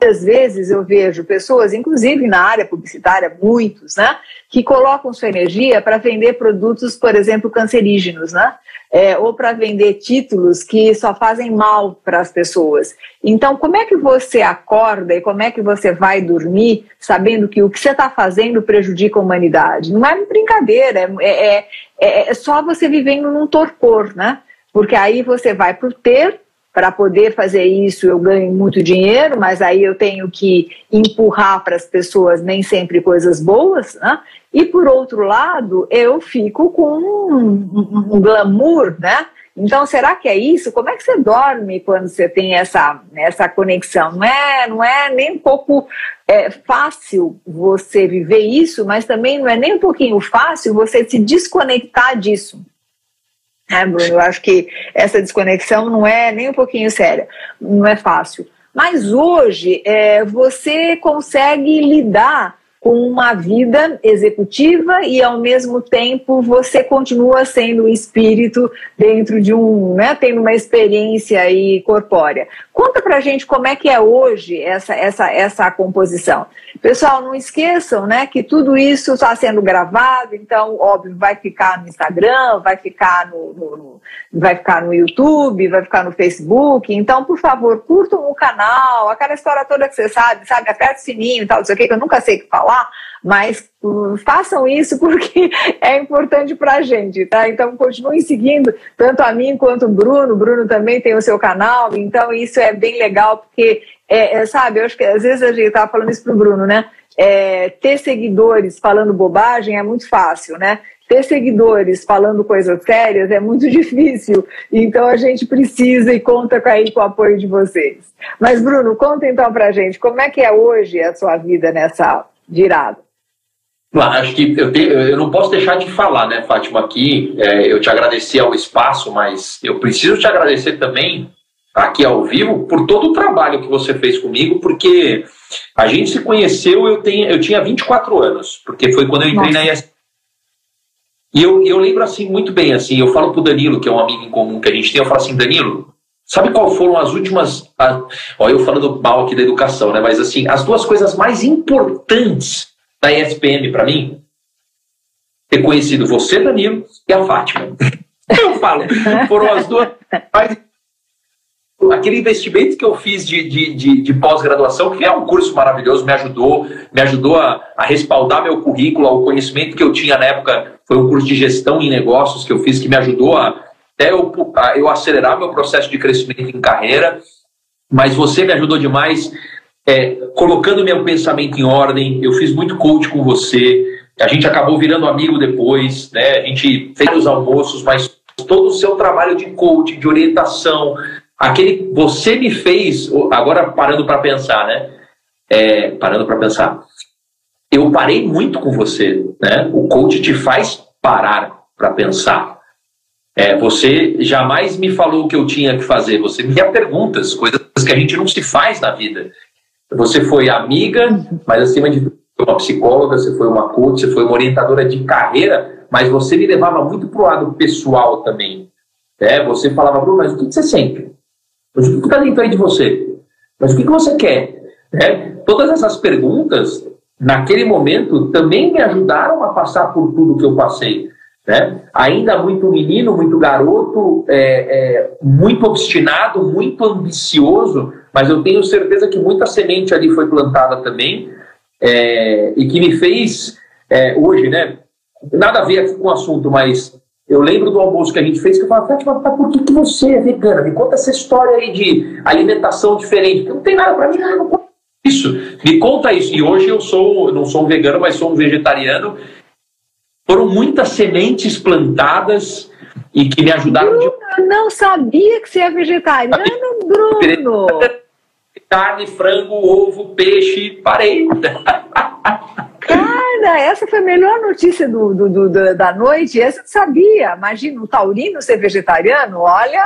Muitas vezes eu vejo pessoas, inclusive na área publicitária, muitos, né, que colocam sua energia para vender produtos, por exemplo, cancerígenos, né, é, ou para vender títulos que só fazem mal para as pessoas. Então, como é que você acorda e como é que você vai dormir sabendo que o que você está fazendo prejudica a humanidade? Não é brincadeira, é, é, é, é só você vivendo num torpor, né? Porque aí você vai para o ter para poder fazer isso eu ganho muito dinheiro, mas aí eu tenho que empurrar para as pessoas nem sempre coisas boas, né? E por outro lado, eu fico com um, um, glamour, né? Então, será que é isso? Como é que você dorme quando você tem essa, essa conexão? Não é, não é nem um pouco é, fácil você viver isso, mas também não é nem um pouquinho fácil você se desconectar disso. É, Bruno, eu acho que essa desconexão não é nem um pouquinho séria, não é fácil. Mas hoje é, você consegue lidar com uma vida executiva e ao mesmo tempo você continua sendo espírito dentro de um, né, tendo uma experiência aí corpórea. Conta pra gente como é que é hoje essa essa essa composição. Pessoal, não esqueçam, né, que tudo isso está sendo gravado, então óbvio vai ficar no Instagram, vai ficar no, no, no vai ficar no YouTube, vai ficar no Facebook. Então, por favor, curtam o canal, aquela história toda que você sabe, sabe, aperte o sininho e tal, não sei o que, que eu nunca sei o que falar mas uh, façam isso porque é importante para a gente, tá? Então continuem seguindo, tanto a mim quanto o Bruno. O Bruno também tem o seu canal, então isso é bem legal, porque, é, é sabe, eu acho que às vezes a gente estava falando isso para o Bruno, né? É, ter seguidores falando bobagem é muito fácil, né? ter seguidores falando coisas sérias é muito difícil. Então a gente precisa e conta aí com o apoio de vocês. Mas, Bruno, conta então pra gente como é que é hoje a sua vida nessa virada. Acho que eu, tenho, eu não posso deixar de falar, né, Fátima, aqui. É, eu te agradeci ao espaço, mas eu preciso te agradecer também aqui ao vivo por todo o trabalho que você fez comigo, porque a gente se conheceu, eu, tenho, eu tinha 24 anos, porque foi quando eu entrei Nossa. na ESPN. E eu, eu lembro assim muito bem, assim, eu falo pro Danilo, que é um amigo em comum que a gente tem, eu falo assim, Danilo, sabe qual foram as últimas. A, ó, eu falando mal aqui da educação, né? Mas assim, as duas coisas mais importantes da ESPM para mim? Ter conhecido você, Danilo, e a Fátima. Eu falo, foram as duas aquele investimento que eu fiz de, de, de, de pós-graduação, que é um curso maravilhoso, me ajudou, me ajudou a, a, respaldar meu currículo, o conhecimento que eu tinha na época, foi um curso de gestão em negócios que eu fiz, que me ajudou a, até eu, a, eu acelerar meu processo de crescimento em carreira, mas você me ajudou demais, é, colocando meu pensamento em ordem, eu fiz muito coach com você, a gente acabou virando amigo depois, né? a gente fez os almoços, mas todo o seu trabalho de coaching, de orientação, aquele você me fez, agora parando para pensar, né? É, parando para pensar, eu parei muito com você, né? O coach te faz parar para pensar. É, você jamais me falou o que eu tinha que fazer, você me perguntas, coisas que a gente não se faz na vida. Você foi amiga, mas acima de tudo, uma psicóloga, você foi uma coach, você foi uma orientadora de carreira, mas você me levava muito para o lado pessoal também. É, você falava, Bruno, mas o que você sente? Mas o que está dentro aí de você? Mas o que, você quer? É, todas essas perguntas, naquele momento, também me ajudaram a passar por tudo que eu passei. Né? Ainda muito menino, muito garoto, é, é, muito obstinado, muito ambicioso, mas eu tenho certeza que muita semente ali foi plantada também é, e que me fez é, hoje, né? Nada a ver com o assunto, mas eu lembro do almoço que a gente fez, que eu falava, Fátima, por que, que você é vegana? Me conta essa história aí de alimentação diferente. Não tem nada para mim, não conta isso. Me conta isso. E hoje eu sou, não sou um vegano, mas sou um vegetariano. Foram muitas sementes plantadas e que me ajudaram. Bruno, de... não sabia que você é vegetariano, Bruno. Carne, frango, ovo, peixe, parei. Cara, essa foi a melhor notícia do, do, do da noite. Essa eu sabia. Imagina, um taurino ser vegetariano. Olha,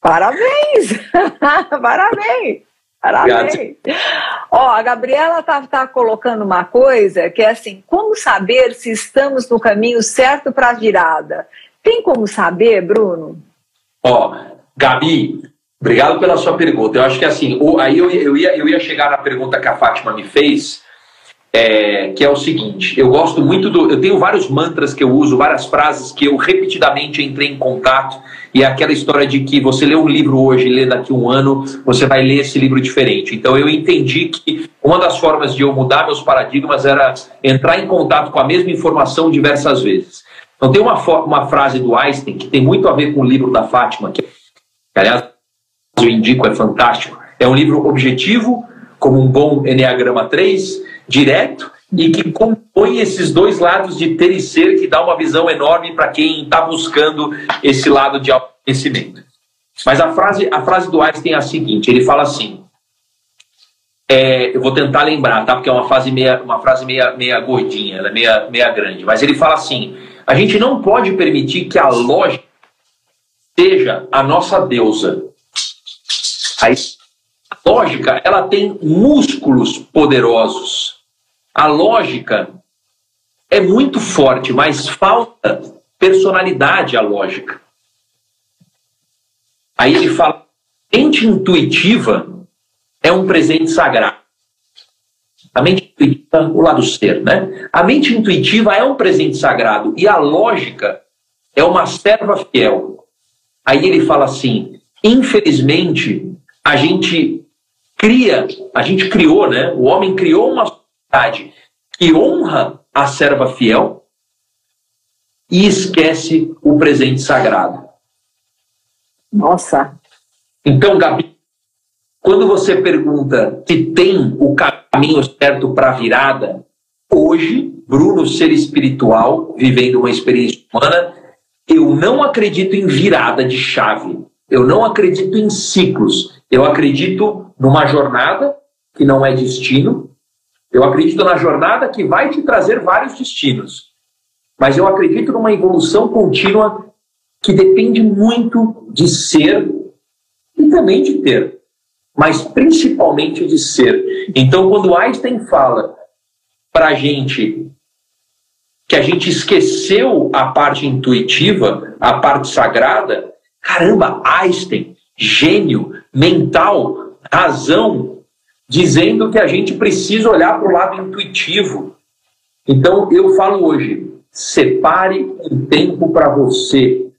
parabéns! parabéns! Parabéns! Ó, a Gabriela tá, tá colocando uma coisa que é assim: como saber se estamos no caminho certo para a virada? Tem como saber, Bruno? Ó, Gabi, obrigado pela sua pergunta. Eu acho que assim, aí eu, eu, ia, eu ia chegar na pergunta que a Fátima me fez é, que é o seguinte: eu gosto muito do. Eu tenho vários mantras que eu uso, várias frases que eu repetidamente entrei em contato, e é aquela história de que você lê um livro hoje e lê daqui um ano, você vai ler esse livro diferente. Então eu entendi que uma das formas de eu mudar meus paradigmas era entrar em contato com a mesma informação diversas vezes. Então tem uma, uma frase do Einstein que tem muito a ver com o livro da Fátima, que aliás eu indico, é fantástico. É um livro objetivo, como um bom Enneagrama 3 direto e que compõe esses dois lados de ter e ser, que dá uma visão enorme para quem está buscando esse lado de autoconhecimento. Mas a frase, a frase do Einstein é a seguinte: ele fala assim. É, eu vou tentar lembrar, tá? Porque é uma, frase meia, uma frase meia, meia gordinha, ela é meia, meia grande. Mas ele fala assim: a gente não pode permitir que a lógica seja a nossa deusa. A lógica, ela tem músculos poderosos a lógica é muito forte, mas falta personalidade à lógica. Aí ele fala: mente intuitiva é um presente sagrado. A mente intuitiva, o lado ser, né? A mente intuitiva é um presente sagrado e a lógica é uma serva fiel. Aí ele fala assim: infelizmente, a gente cria, a gente criou, né? O homem criou uma que honra a serva fiel e esquece o presente sagrado. Nossa. Então, Gabi, quando você pergunta se tem o caminho certo para a virada, hoje, Bruno, ser espiritual, vivendo uma experiência humana, eu não acredito em virada de chave. Eu não acredito em ciclos. Eu acredito numa jornada que não é destino. Eu acredito na jornada que vai te trazer vários destinos. Mas eu acredito numa evolução contínua que depende muito de ser e também de ter, mas principalmente de ser. Então, quando Einstein fala para a gente que a gente esqueceu a parte intuitiva, a parte sagrada, caramba, Einstein, gênio, mental, razão, dizendo que a gente precisa olhar para o lado intuitivo. Então, eu falo hoje, separe um tempo para você,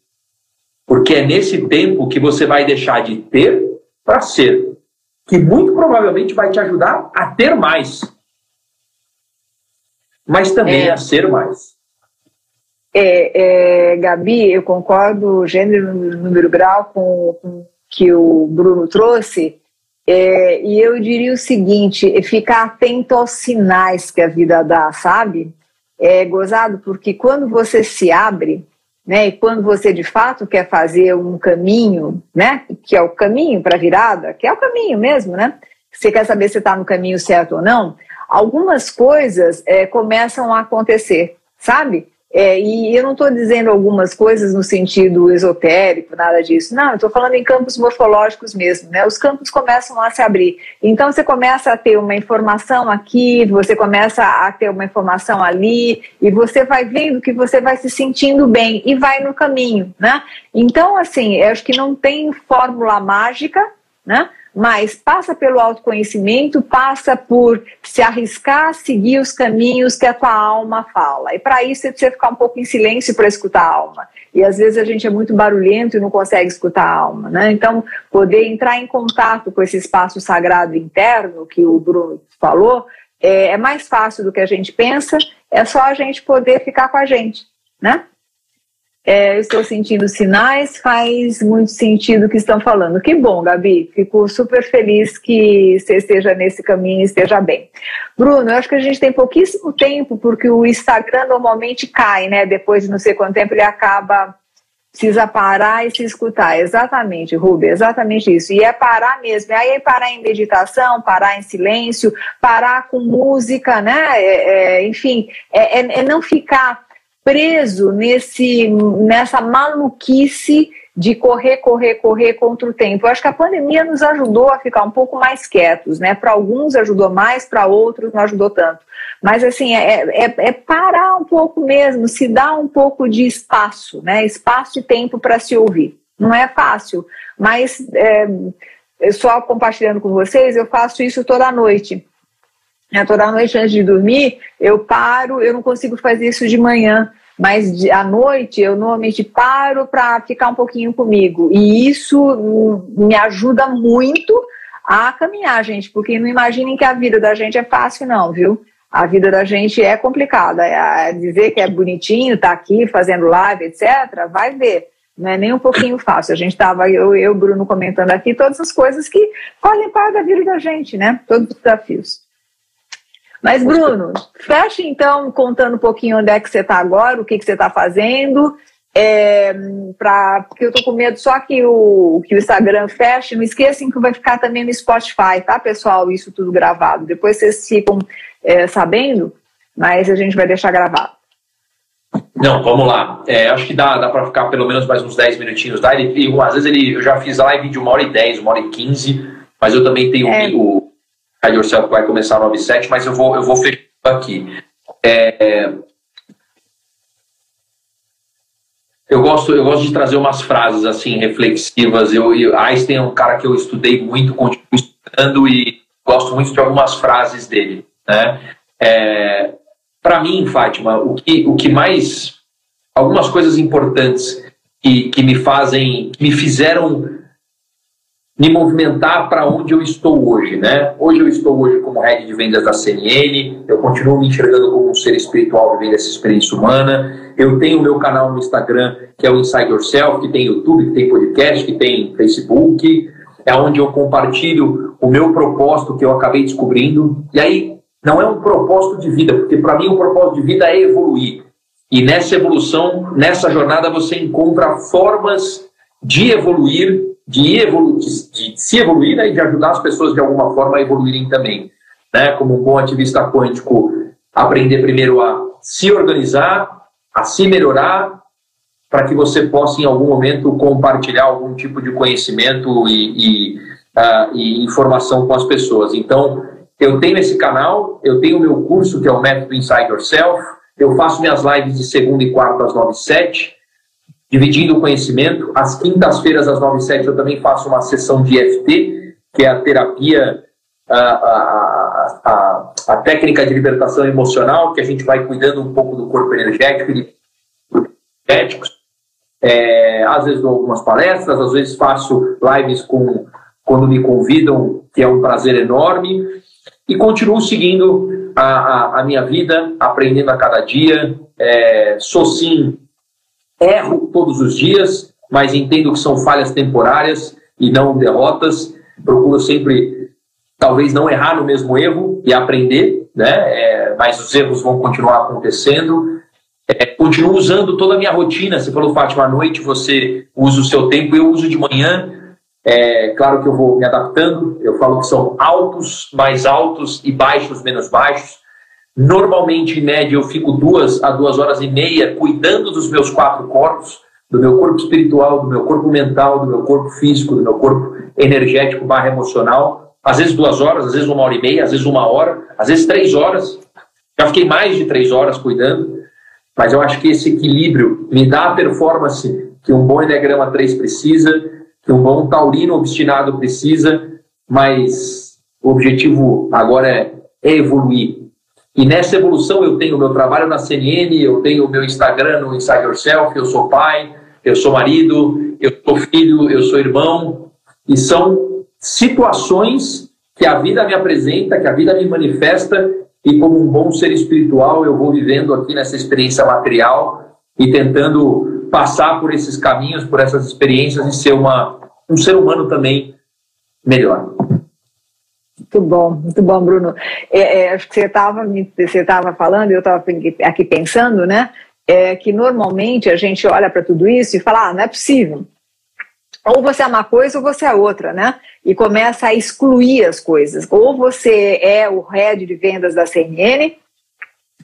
porque é nesse tempo que você vai deixar de ter para ser, que muito provavelmente vai te ajudar a ter mais mas também é. a ser mais. É, é, Gabi, eu concordo gênero, número, grau com, o que o Bruno trouxe. É, e eu diria o seguinte: é ficar atento aos sinais que a vida dá, sabe? É gozado porque quando você se abre, né, e quando você de fato quer fazer um caminho, né, que é o caminho para a virada, que é o caminho mesmo, né? Você quer saber se está no caminho certo ou não? algumas coisas é, começam a acontecer, sabe? É, e eu não estou dizendo algumas coisas no sentido esotérico, nada disso. Não, eu estou falando em campos morfológicos mesmo, né? Os campos começam a se abrir. Então você começa a ter uma informação aqui, você começa a ter uma informação ali, e você vai vendo que você vai se sentindo bem e vai no caminho, né? Então, assim, eu acho que não tem fórmula mágica, né? Mas passa pelo autoconhecimento, passa por se arriscar a seguir os caminhos que a tua alma fala. E para isso você precisa ficar um pouco em silêncio para escutar a alma. E às vezes a gente é muito barulhento e não consegue escutar a alma, né? Então, poder entrar em contato com esse espaço sagrado interno que o Bruno falou é, é mais fácil do que a gente pensa. É só a gente poder ficar com a gente, né? É, estou sentindo sinais, faz muito sentido o que estão falando. Que bom, Gabi. Fico super feliz que você esteja nesse caminho e esteja bem. Bruno, eu acho que a gente tem pouquíssimo tempo, porque o Instagram normalmente cai, né? Depois de não sei quanto tempo ele acaba. Precisa parar e se escutar. Exatamente, Rubi, exatamente isso. E é parar mesmo. E aí é parar em meditação, parar em silêncio, parar com música, né? É, é, enfim, é, é, é não ficar preso nesse, nessa maluquice de correr, correr, correr contra o tempo. Eu acho que a pandemia nos ajudou a ficar um pouco mais quietos, né? Para alguns ajudou mais, para outros não ajudou tanto. Mas assim, é, é, é, parar um pouco mesmo, se dar um pouco de espaço, né? Espaço e tempo para se ouvir. Não é fácil, mas é, só compartilhando com vocês, eu faço isso toda noite. Né, toda noite antes de dormir, eu paro, eu não consigo fazer isso de manhã, mas de, à noite eu normalmente paro para ficar um pouquinho comigo. E isso me ajuda muito a caminhar, gente, porque não imaginem que a vida da gente é fácil, não, viu? A vida da gente é complicada. É, dizer que é bonitinho, tá aqui fazendo live, etc., vai ver. Não é nem um pouquinho fácil. A gente estava, eu e o Bruno comentando aqui, todas as coisas que fazem parte da vida da gente, né? Todos os desafios. Mas, Bruno, fecha então contando um pouquinho onde é que você está agora, o que, que você está fazendo. É, pra, porque eu estou com medo só que o, que o Instagram feche. Não esqueçam que vai ficar também no Spotify, tá, pessoal? Isso tudo gravado. Depois vocês ficam é, sabendo, mas a gente vai deixar gravado. Não, vamos lá. É, acho que dá, dá para ficar pelo menos mais uns 10 minutinhos. Dá? Ele, às vezes ele, eu já fiz live de uma hora e 10, uma hora e 15, mas eu também tenho é. o, Hide Yourself vai começar 9 e 7, mas eu vou, eu vou fechar aqui. É, eu gosto, eu gosto de trazer umas frases assim reflexivas. Eu, eu, Einstein é um cara que eu estudei muito, continuo estudando e gosto muito de algumas frases dele. Né? É, Para mim, Fátima, o que, o que mais. Algumas coisas importantes que, que me fazem, que me fizeram me movimentar para onde eu estou hoje, né? Hoje eu estou hoje como head de vendas da CNN, eu continuo me enxergando como um ser espiritual vivendo essa experiência humana. Eu tenho o meu canal no Instagram, que é o Inside Yourself, que tem YouTube, que tem podcast, que tem Facebook, é onde eu compartilho o meu propósito que eu acabei descobrindo. E aí, não é um propósito de vida, porque para mim o propósito de vida é evoluir. E nessa evolução, nessa jornada, você encontra formas de evoluir, de, evolu de, de se evoluir né, e de ajudar as pessoas de alguma forma a evoluírem também. Né? Como um bom ativista quântico, aprender primeiro a se organizar, a se melhorar, para que você possa em algum momento compartilhar algum tipo de conhecimento e, e, uh, e informação com as pessoas. Então, eu tenho esse canal, eu tenho o meu curso que é o Método Inside Yourself, eu faço minhas lives de segunda e quarta às 9 e 7, dividindo o conhecimento. Às quintas-feiras, às 9 e 7, eu também faço uma sessão de EFT, que é a terapia, a, a, a, a, técnica de libertação emocional, que a gente vai cuidando um pouco do corpo energético e energéticos. É, às vezes dou algumas palestras, às vezes faço lives com, quando me convidam, que é um prazer enorme. E continuo seguindo a, a, a minha vida, aprendendo a cada dia. É, sou sim, erro todos os dias, mas entendo que são falhas temporárias e não derrotas. Procuro sempre, talvez, não errar no mesmo erro e aprender, né? É, mas os erros vão continuar acontecendo. É, continuo usando toda a minha rotina. Você falou, Fátima, à noite você usa o seu tempo, eu uso de manhã é claro que eu vou me adaptando, eu falo que são altos mais altos e baixos menos baixos. Normalmente, em média, eu fico duas a duas horas e meia cuidando dos meus quatro corpos, do meu corpo espiritual, do meu corpo mental, do meu corpo físico, do meu corpo energético barra emocional. Às vezes duas horas, às vezes uma hora e meia, às vezes uma hora, às vezes três horas. Já fiquei mais de três horas cuidando, mas eu acho que esse equilíbrio me dá a performance que um bom Enneagrama 3 precisa, que um bom taurino obstinado precisa, mas o objetivo agora é, é evoluir. E nessa evolução eu tenho meu trabalho na CNN, eu tenho meu Instagram no Inside Yourself, eu sou pai, eu sou marido, eu sou filho, eu sou irmão, e são situações que a vida me apresenta, que a vida me manifesta, e como um bom ser espiritual eu vou vivendo aqui nessa experiência material e tentando passar por esses caminhos, por essas experiências e ser uma, um ser humano também melhor. Muito bom, muito bom, Bruno. É, é, acho que você estava você tava falando, eu estava aqui pensando, né? É que normalmente a gente olha para tudo isso e fala, ah, não é possível. Ou você é uma coisa ou você é outra, né? E começa a excluir as coisas. Ou você é o head de vendas da CNN,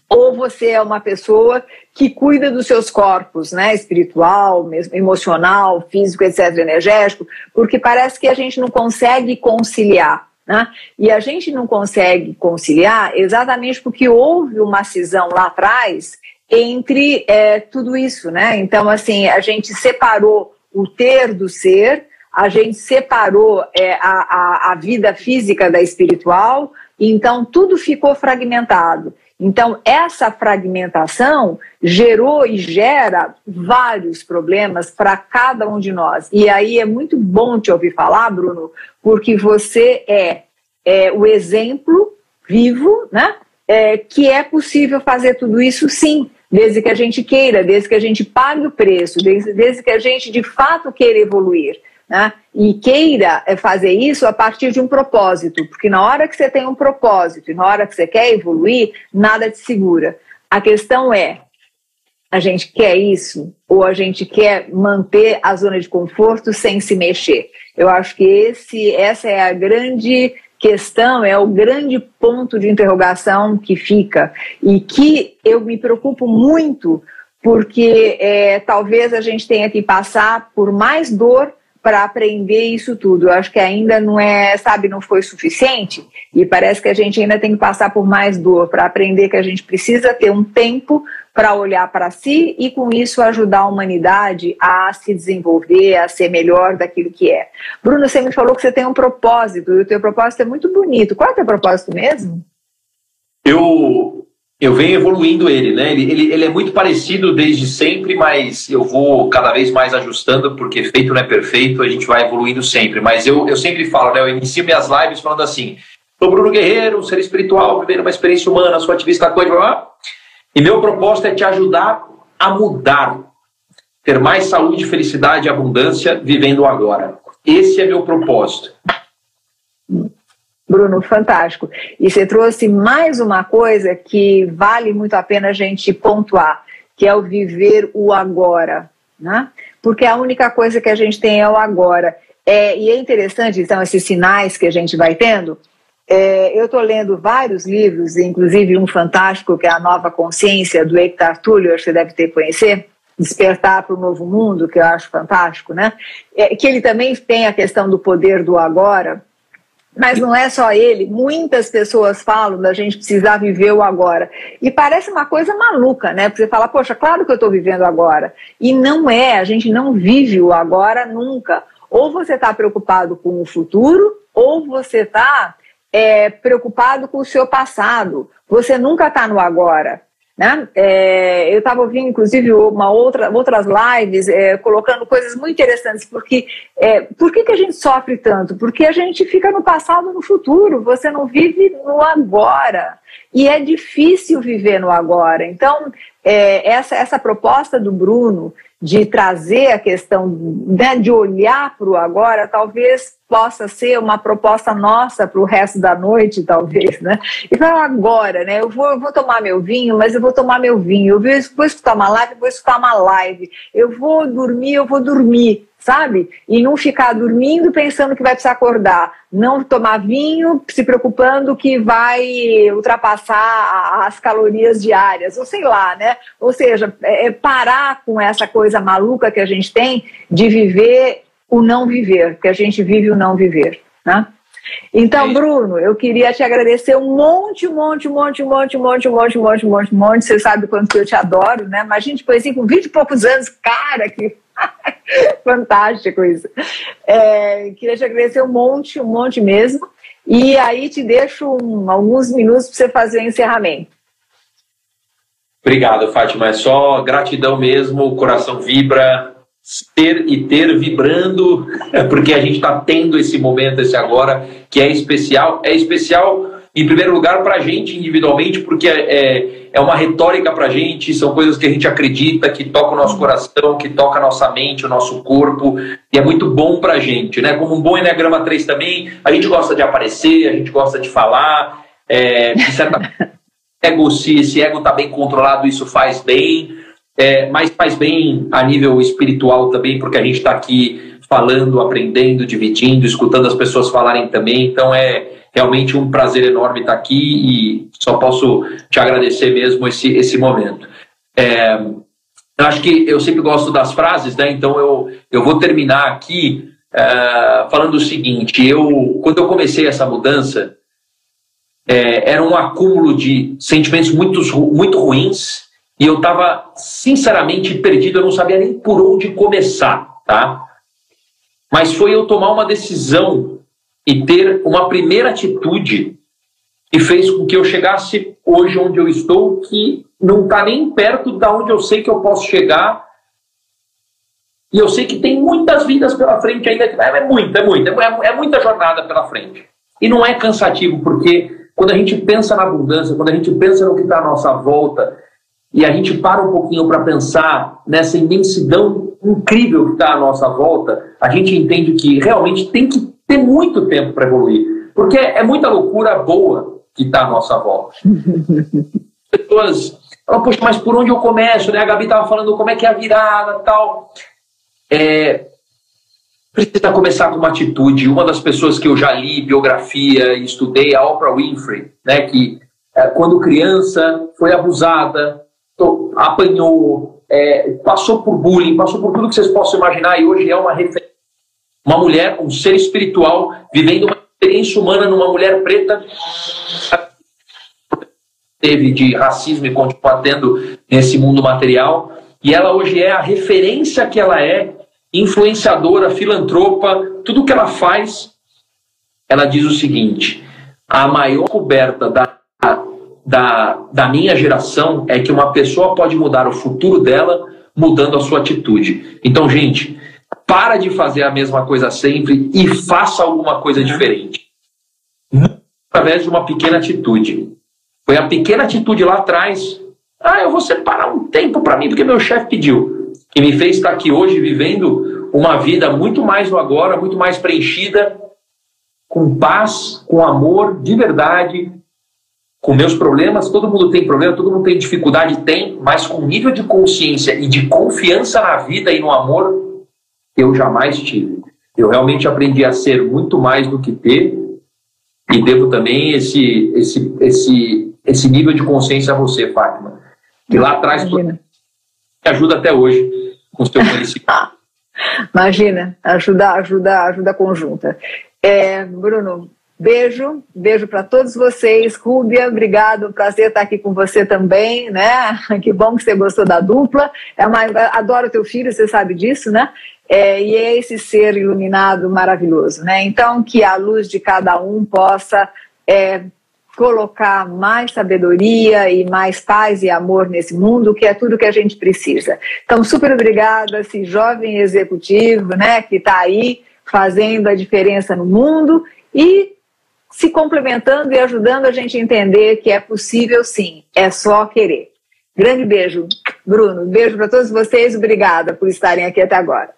ou você é uma pessoa que cuida dos seus corpos, né, espiritual, emocional, físico, etc, energético, porque parece que a gente não consegue conciliar, né? E a gente não consegue conciliar exatamente porque houve uma cisão lá atrás entre é, tudo isso, né? Então, assim, a gente separou o ter do ser, a gente separou é, a, a, a vida física da espiritual, então tudo ficou fragmentado. Então, essa fragmentação gerou e gera vários problemas para cada um de nós. E aí é muito bom te ouvir falar, Bruno, porque você é, é o exemplo vivo, né? É, que é possível fazer tudo isso sim, desde que a gente queira, desde que a gente pague o preço, desde, desde que a gente de fato queira evoluir né? e queira é, fazer isso a partir de um propósito, porque na hora que você tem um propósito e na hora que você quer evoluir, nada te segura. A questão é: a gente quer isso ou a gente quer manter a zona de conforto sem se mexer? Eu acho que esse, essa é a grande questão, é o grande ponto de interrogação que fica e que eu me preocupo muito porque é, talvez a gente tenha que passar por mais dor para aprender isso tudo. Eu acho que ainda não é, sabe, não foi suficiente e parece que a gente ainda tem que passar por mais dor para aprender que a gente precisa ter um tempo para olhar para si e com isso ajudar a humanidade a se desenvolver, a ser melhor daquilo que é. Bruno, você me falou que você tem um propósito e o teu propósito é muito bonito. Qual é o teu propósito mesmo? Eu eu venho evoluindo ele, né? Ele, ele, ele, é muito parecido desde sempre, mas eu vou cada vez mais ajustando, porque feito não é perfeito, a gente vai evoluindo sempre. Mas eu, eu sempre falo, né? Eu inicio minhas lives falando assim: sou Bruno Guerreiro, um ser espiritual, vivendo uma experiência humana, sou ativista coisa, blá, e meu propósito é te ajudar a mudar, ter mais saúde, felicidade e abundância vivendo agora. Esse é meu propósito. Bruno, fantástico. E você trouxe mais uma coisa que vale muito a pena a gente pontuar, que é o viver o agora, né? Porque a única coisa que a gente tem é o agora. É, e é interessante, então, esses sinais que a gente vai tendo. É, eu estou lendo vários livros, inclusive um fantástico, que é A Nova Consciência, do Hector Tolle, você deve ter conhecer, Despertar para o Novo Mundo, que eu acho fantástico, né? É, que ele também tem a questão do poder do agora, mas não é só ele, muitas pessoas falam da gente precisar viver o agora. E parece uma coisa maluca, né? Porque você fala, poxa, claro que eu estou vivendo agora. E não é, a gente não vive o agora nunca. Ou você está preocupado com o futuro, ou você está é, preocupado com o seu passado. Você nunca está no agora. Né? É, eu estava ouvindo, inclusive, uma outra, outras lives é, colocando coisas muito interessantes, porque é, por que, que a gente sofre tanto? Porque a gente fica no passado no futuro, você não vive no agora. E é difícil viver no agora. Então, é, essa, essa proposta do Bruno de trazer a questão né, de olhar para o agora, talvez possa ser uma proposta nossa para o resto da noite, talvez, né? Então agora, né? Eu vou, eu vou tomar meu vinho, mas eu vou tomar meu vinho. Eu vou escutar uma live, eu vou escutar uma live. Eu vou dormir, eu vou dormir sabe? E não ficar dormindo pensando que vai precisar acordar, não tomar vinho se preocupando que vai ultrapassar as calorias diárias, ou sei lá, né? Ou seja, é, é parar com essa coisa maluca que a gente tem de viver o não viver, que a gente vive o não viver, né? Então, é Bruno, eu queria te agradecer um monte, um monte, um monte, um monte, um monte, um monte, um monte, um monte. Você sabe quanto eu te adoro, né? Mas, gente, poesia com 20 e poucos anos, cara, que Fantástico isso. É, queria te agradecer um monte, um monte mesmo. E aí te deixo um, alguns minutos para você fazer o encerramento. Obrigado, Fátima. É só gratidão mesmo, o coração vibra, ter e ter vibrando, porque a gente está tendo esse momento, esse agora, que é especial. É especial em primeiro lugar, para a gente individualmente, porque é, é, é uma retórica para a gente, são coisas que a gente acredita, que toca o nosso coração, que toca a nossa mente, o nosso corpo, e é muito bom para a gente, né? Como um bom Enneagrama 3 também, a gente gosta de aparecer, a gente gosta de falar, é, de certa ego, se esse ego está bem controlado, isso faz bem, é, mas faz bem a nível espiritual também, porque a gente está aqui falando, aprendendo, dividindo, escutando as pessoas falarem também, então é realmente um prazer enorme estar aqui e só posso te agradecer mesmo esse, esse momento. É, acho que eu sempre gosto das frases, né? Então eu, eu vou terminar aqui é, falando o seguinte: eu, quando eu comecei essa mudança, é, era um acúmulo de sentimentos muito, muito ruins e eu estava sinceramente perdido, eu não sabia nem por onde começar, tá? Mas foi eu tomar uma decisão e ter uma primeira atitude que fez com que eu chegasse hoje onde eu estou, que não está nem perto da onde eu sei que eu posso chegar. E eu sei que tem muitas vidas pela frente ainda. É, muita, é muita, é, é muita jornada pela frente. E não é cansativo, porque quando a gente pensa na abundância, quando a gente pensa no que está à nossa volta, e a gente para um pouquinho para pensar nessa imensidão incrível que está à nossa volta, a gente entende que realmente tem que ter muito tempo para evoluir. Porque é muita loucura boa que está à nossa volta. Pessoas falam, poxa, mas por onde eu começo? Né? A Gabi estava falando como é que é a virada tal. É, precisa começar com uma atitude. Uma das pessoas que eu já li biografia e estudei, a Oprah Winfrey, né, que é, quando criança foi abusada, apanhou, é, passou por bullying, passou por tudo que vocês possam imaginar e hoje é uma referência uma mulher, um ser espiritual, vivendo uma experiência humana numa mulher preta, teve de racismo e continua tendo nesse mundo material. E ela hoje é a referência que ela é, influenciadora, filantropa, tudo que ela faz. Ela diz o seguinte: a maior coberta da, da, da minha geração é que uma pessoa pode mudar o futuro dela mudando a sua atitude. Então, gente, para de fazer a mesma coisa sempre e faça alguma coisa diferente. Através de uma pequena atitude. Foi a pequena atitude lá atrás. Ah, eu vou separar um tempo para mim, porque meu chefe pediu. Que me fez estar aqui hoje vivendo uma vida muito mais no agora, muito mais preenchida. com paz, com amor, de verdade, com meus problemas. Todo mundo tem problema, todo mundo tem dificuldade, tem, mas com nível de consciência e de confiança na vida e no amor, eu jamais tive. Eu realmente aprendi a ser muito mais do que ter e devo também esse, esse, esse, esse nível de consciência a você, Fátima. Que lá atrás me ajuda até hoje com o seu conhecimento. Imagina, ajuda, ajuda, ajuda conjunta. É, Bruno, beijo, beijo para todos vocês. Rúbia, obrigado, prazer estar aqui com você também, né? Que bom que você gostou da dupla. É uma, adoro teu filho, você sabe disso, né? É, e é esse ser iluminado maravilhoso, né? Então, que a luz de cada um possa é, colocar mais sabedoria e mais paz e amor nesse mundo, que é tudo que a gente precisa. Então, super obrigada, esse jovem executivo, né, que está aí fazendo a diferença no mundo e se complementando e ajudando a gente a entender que é possível sim, é só querer. Grande beijo, Bruno. Beijo para todos vocês, obrigada por estarem aqui até agora.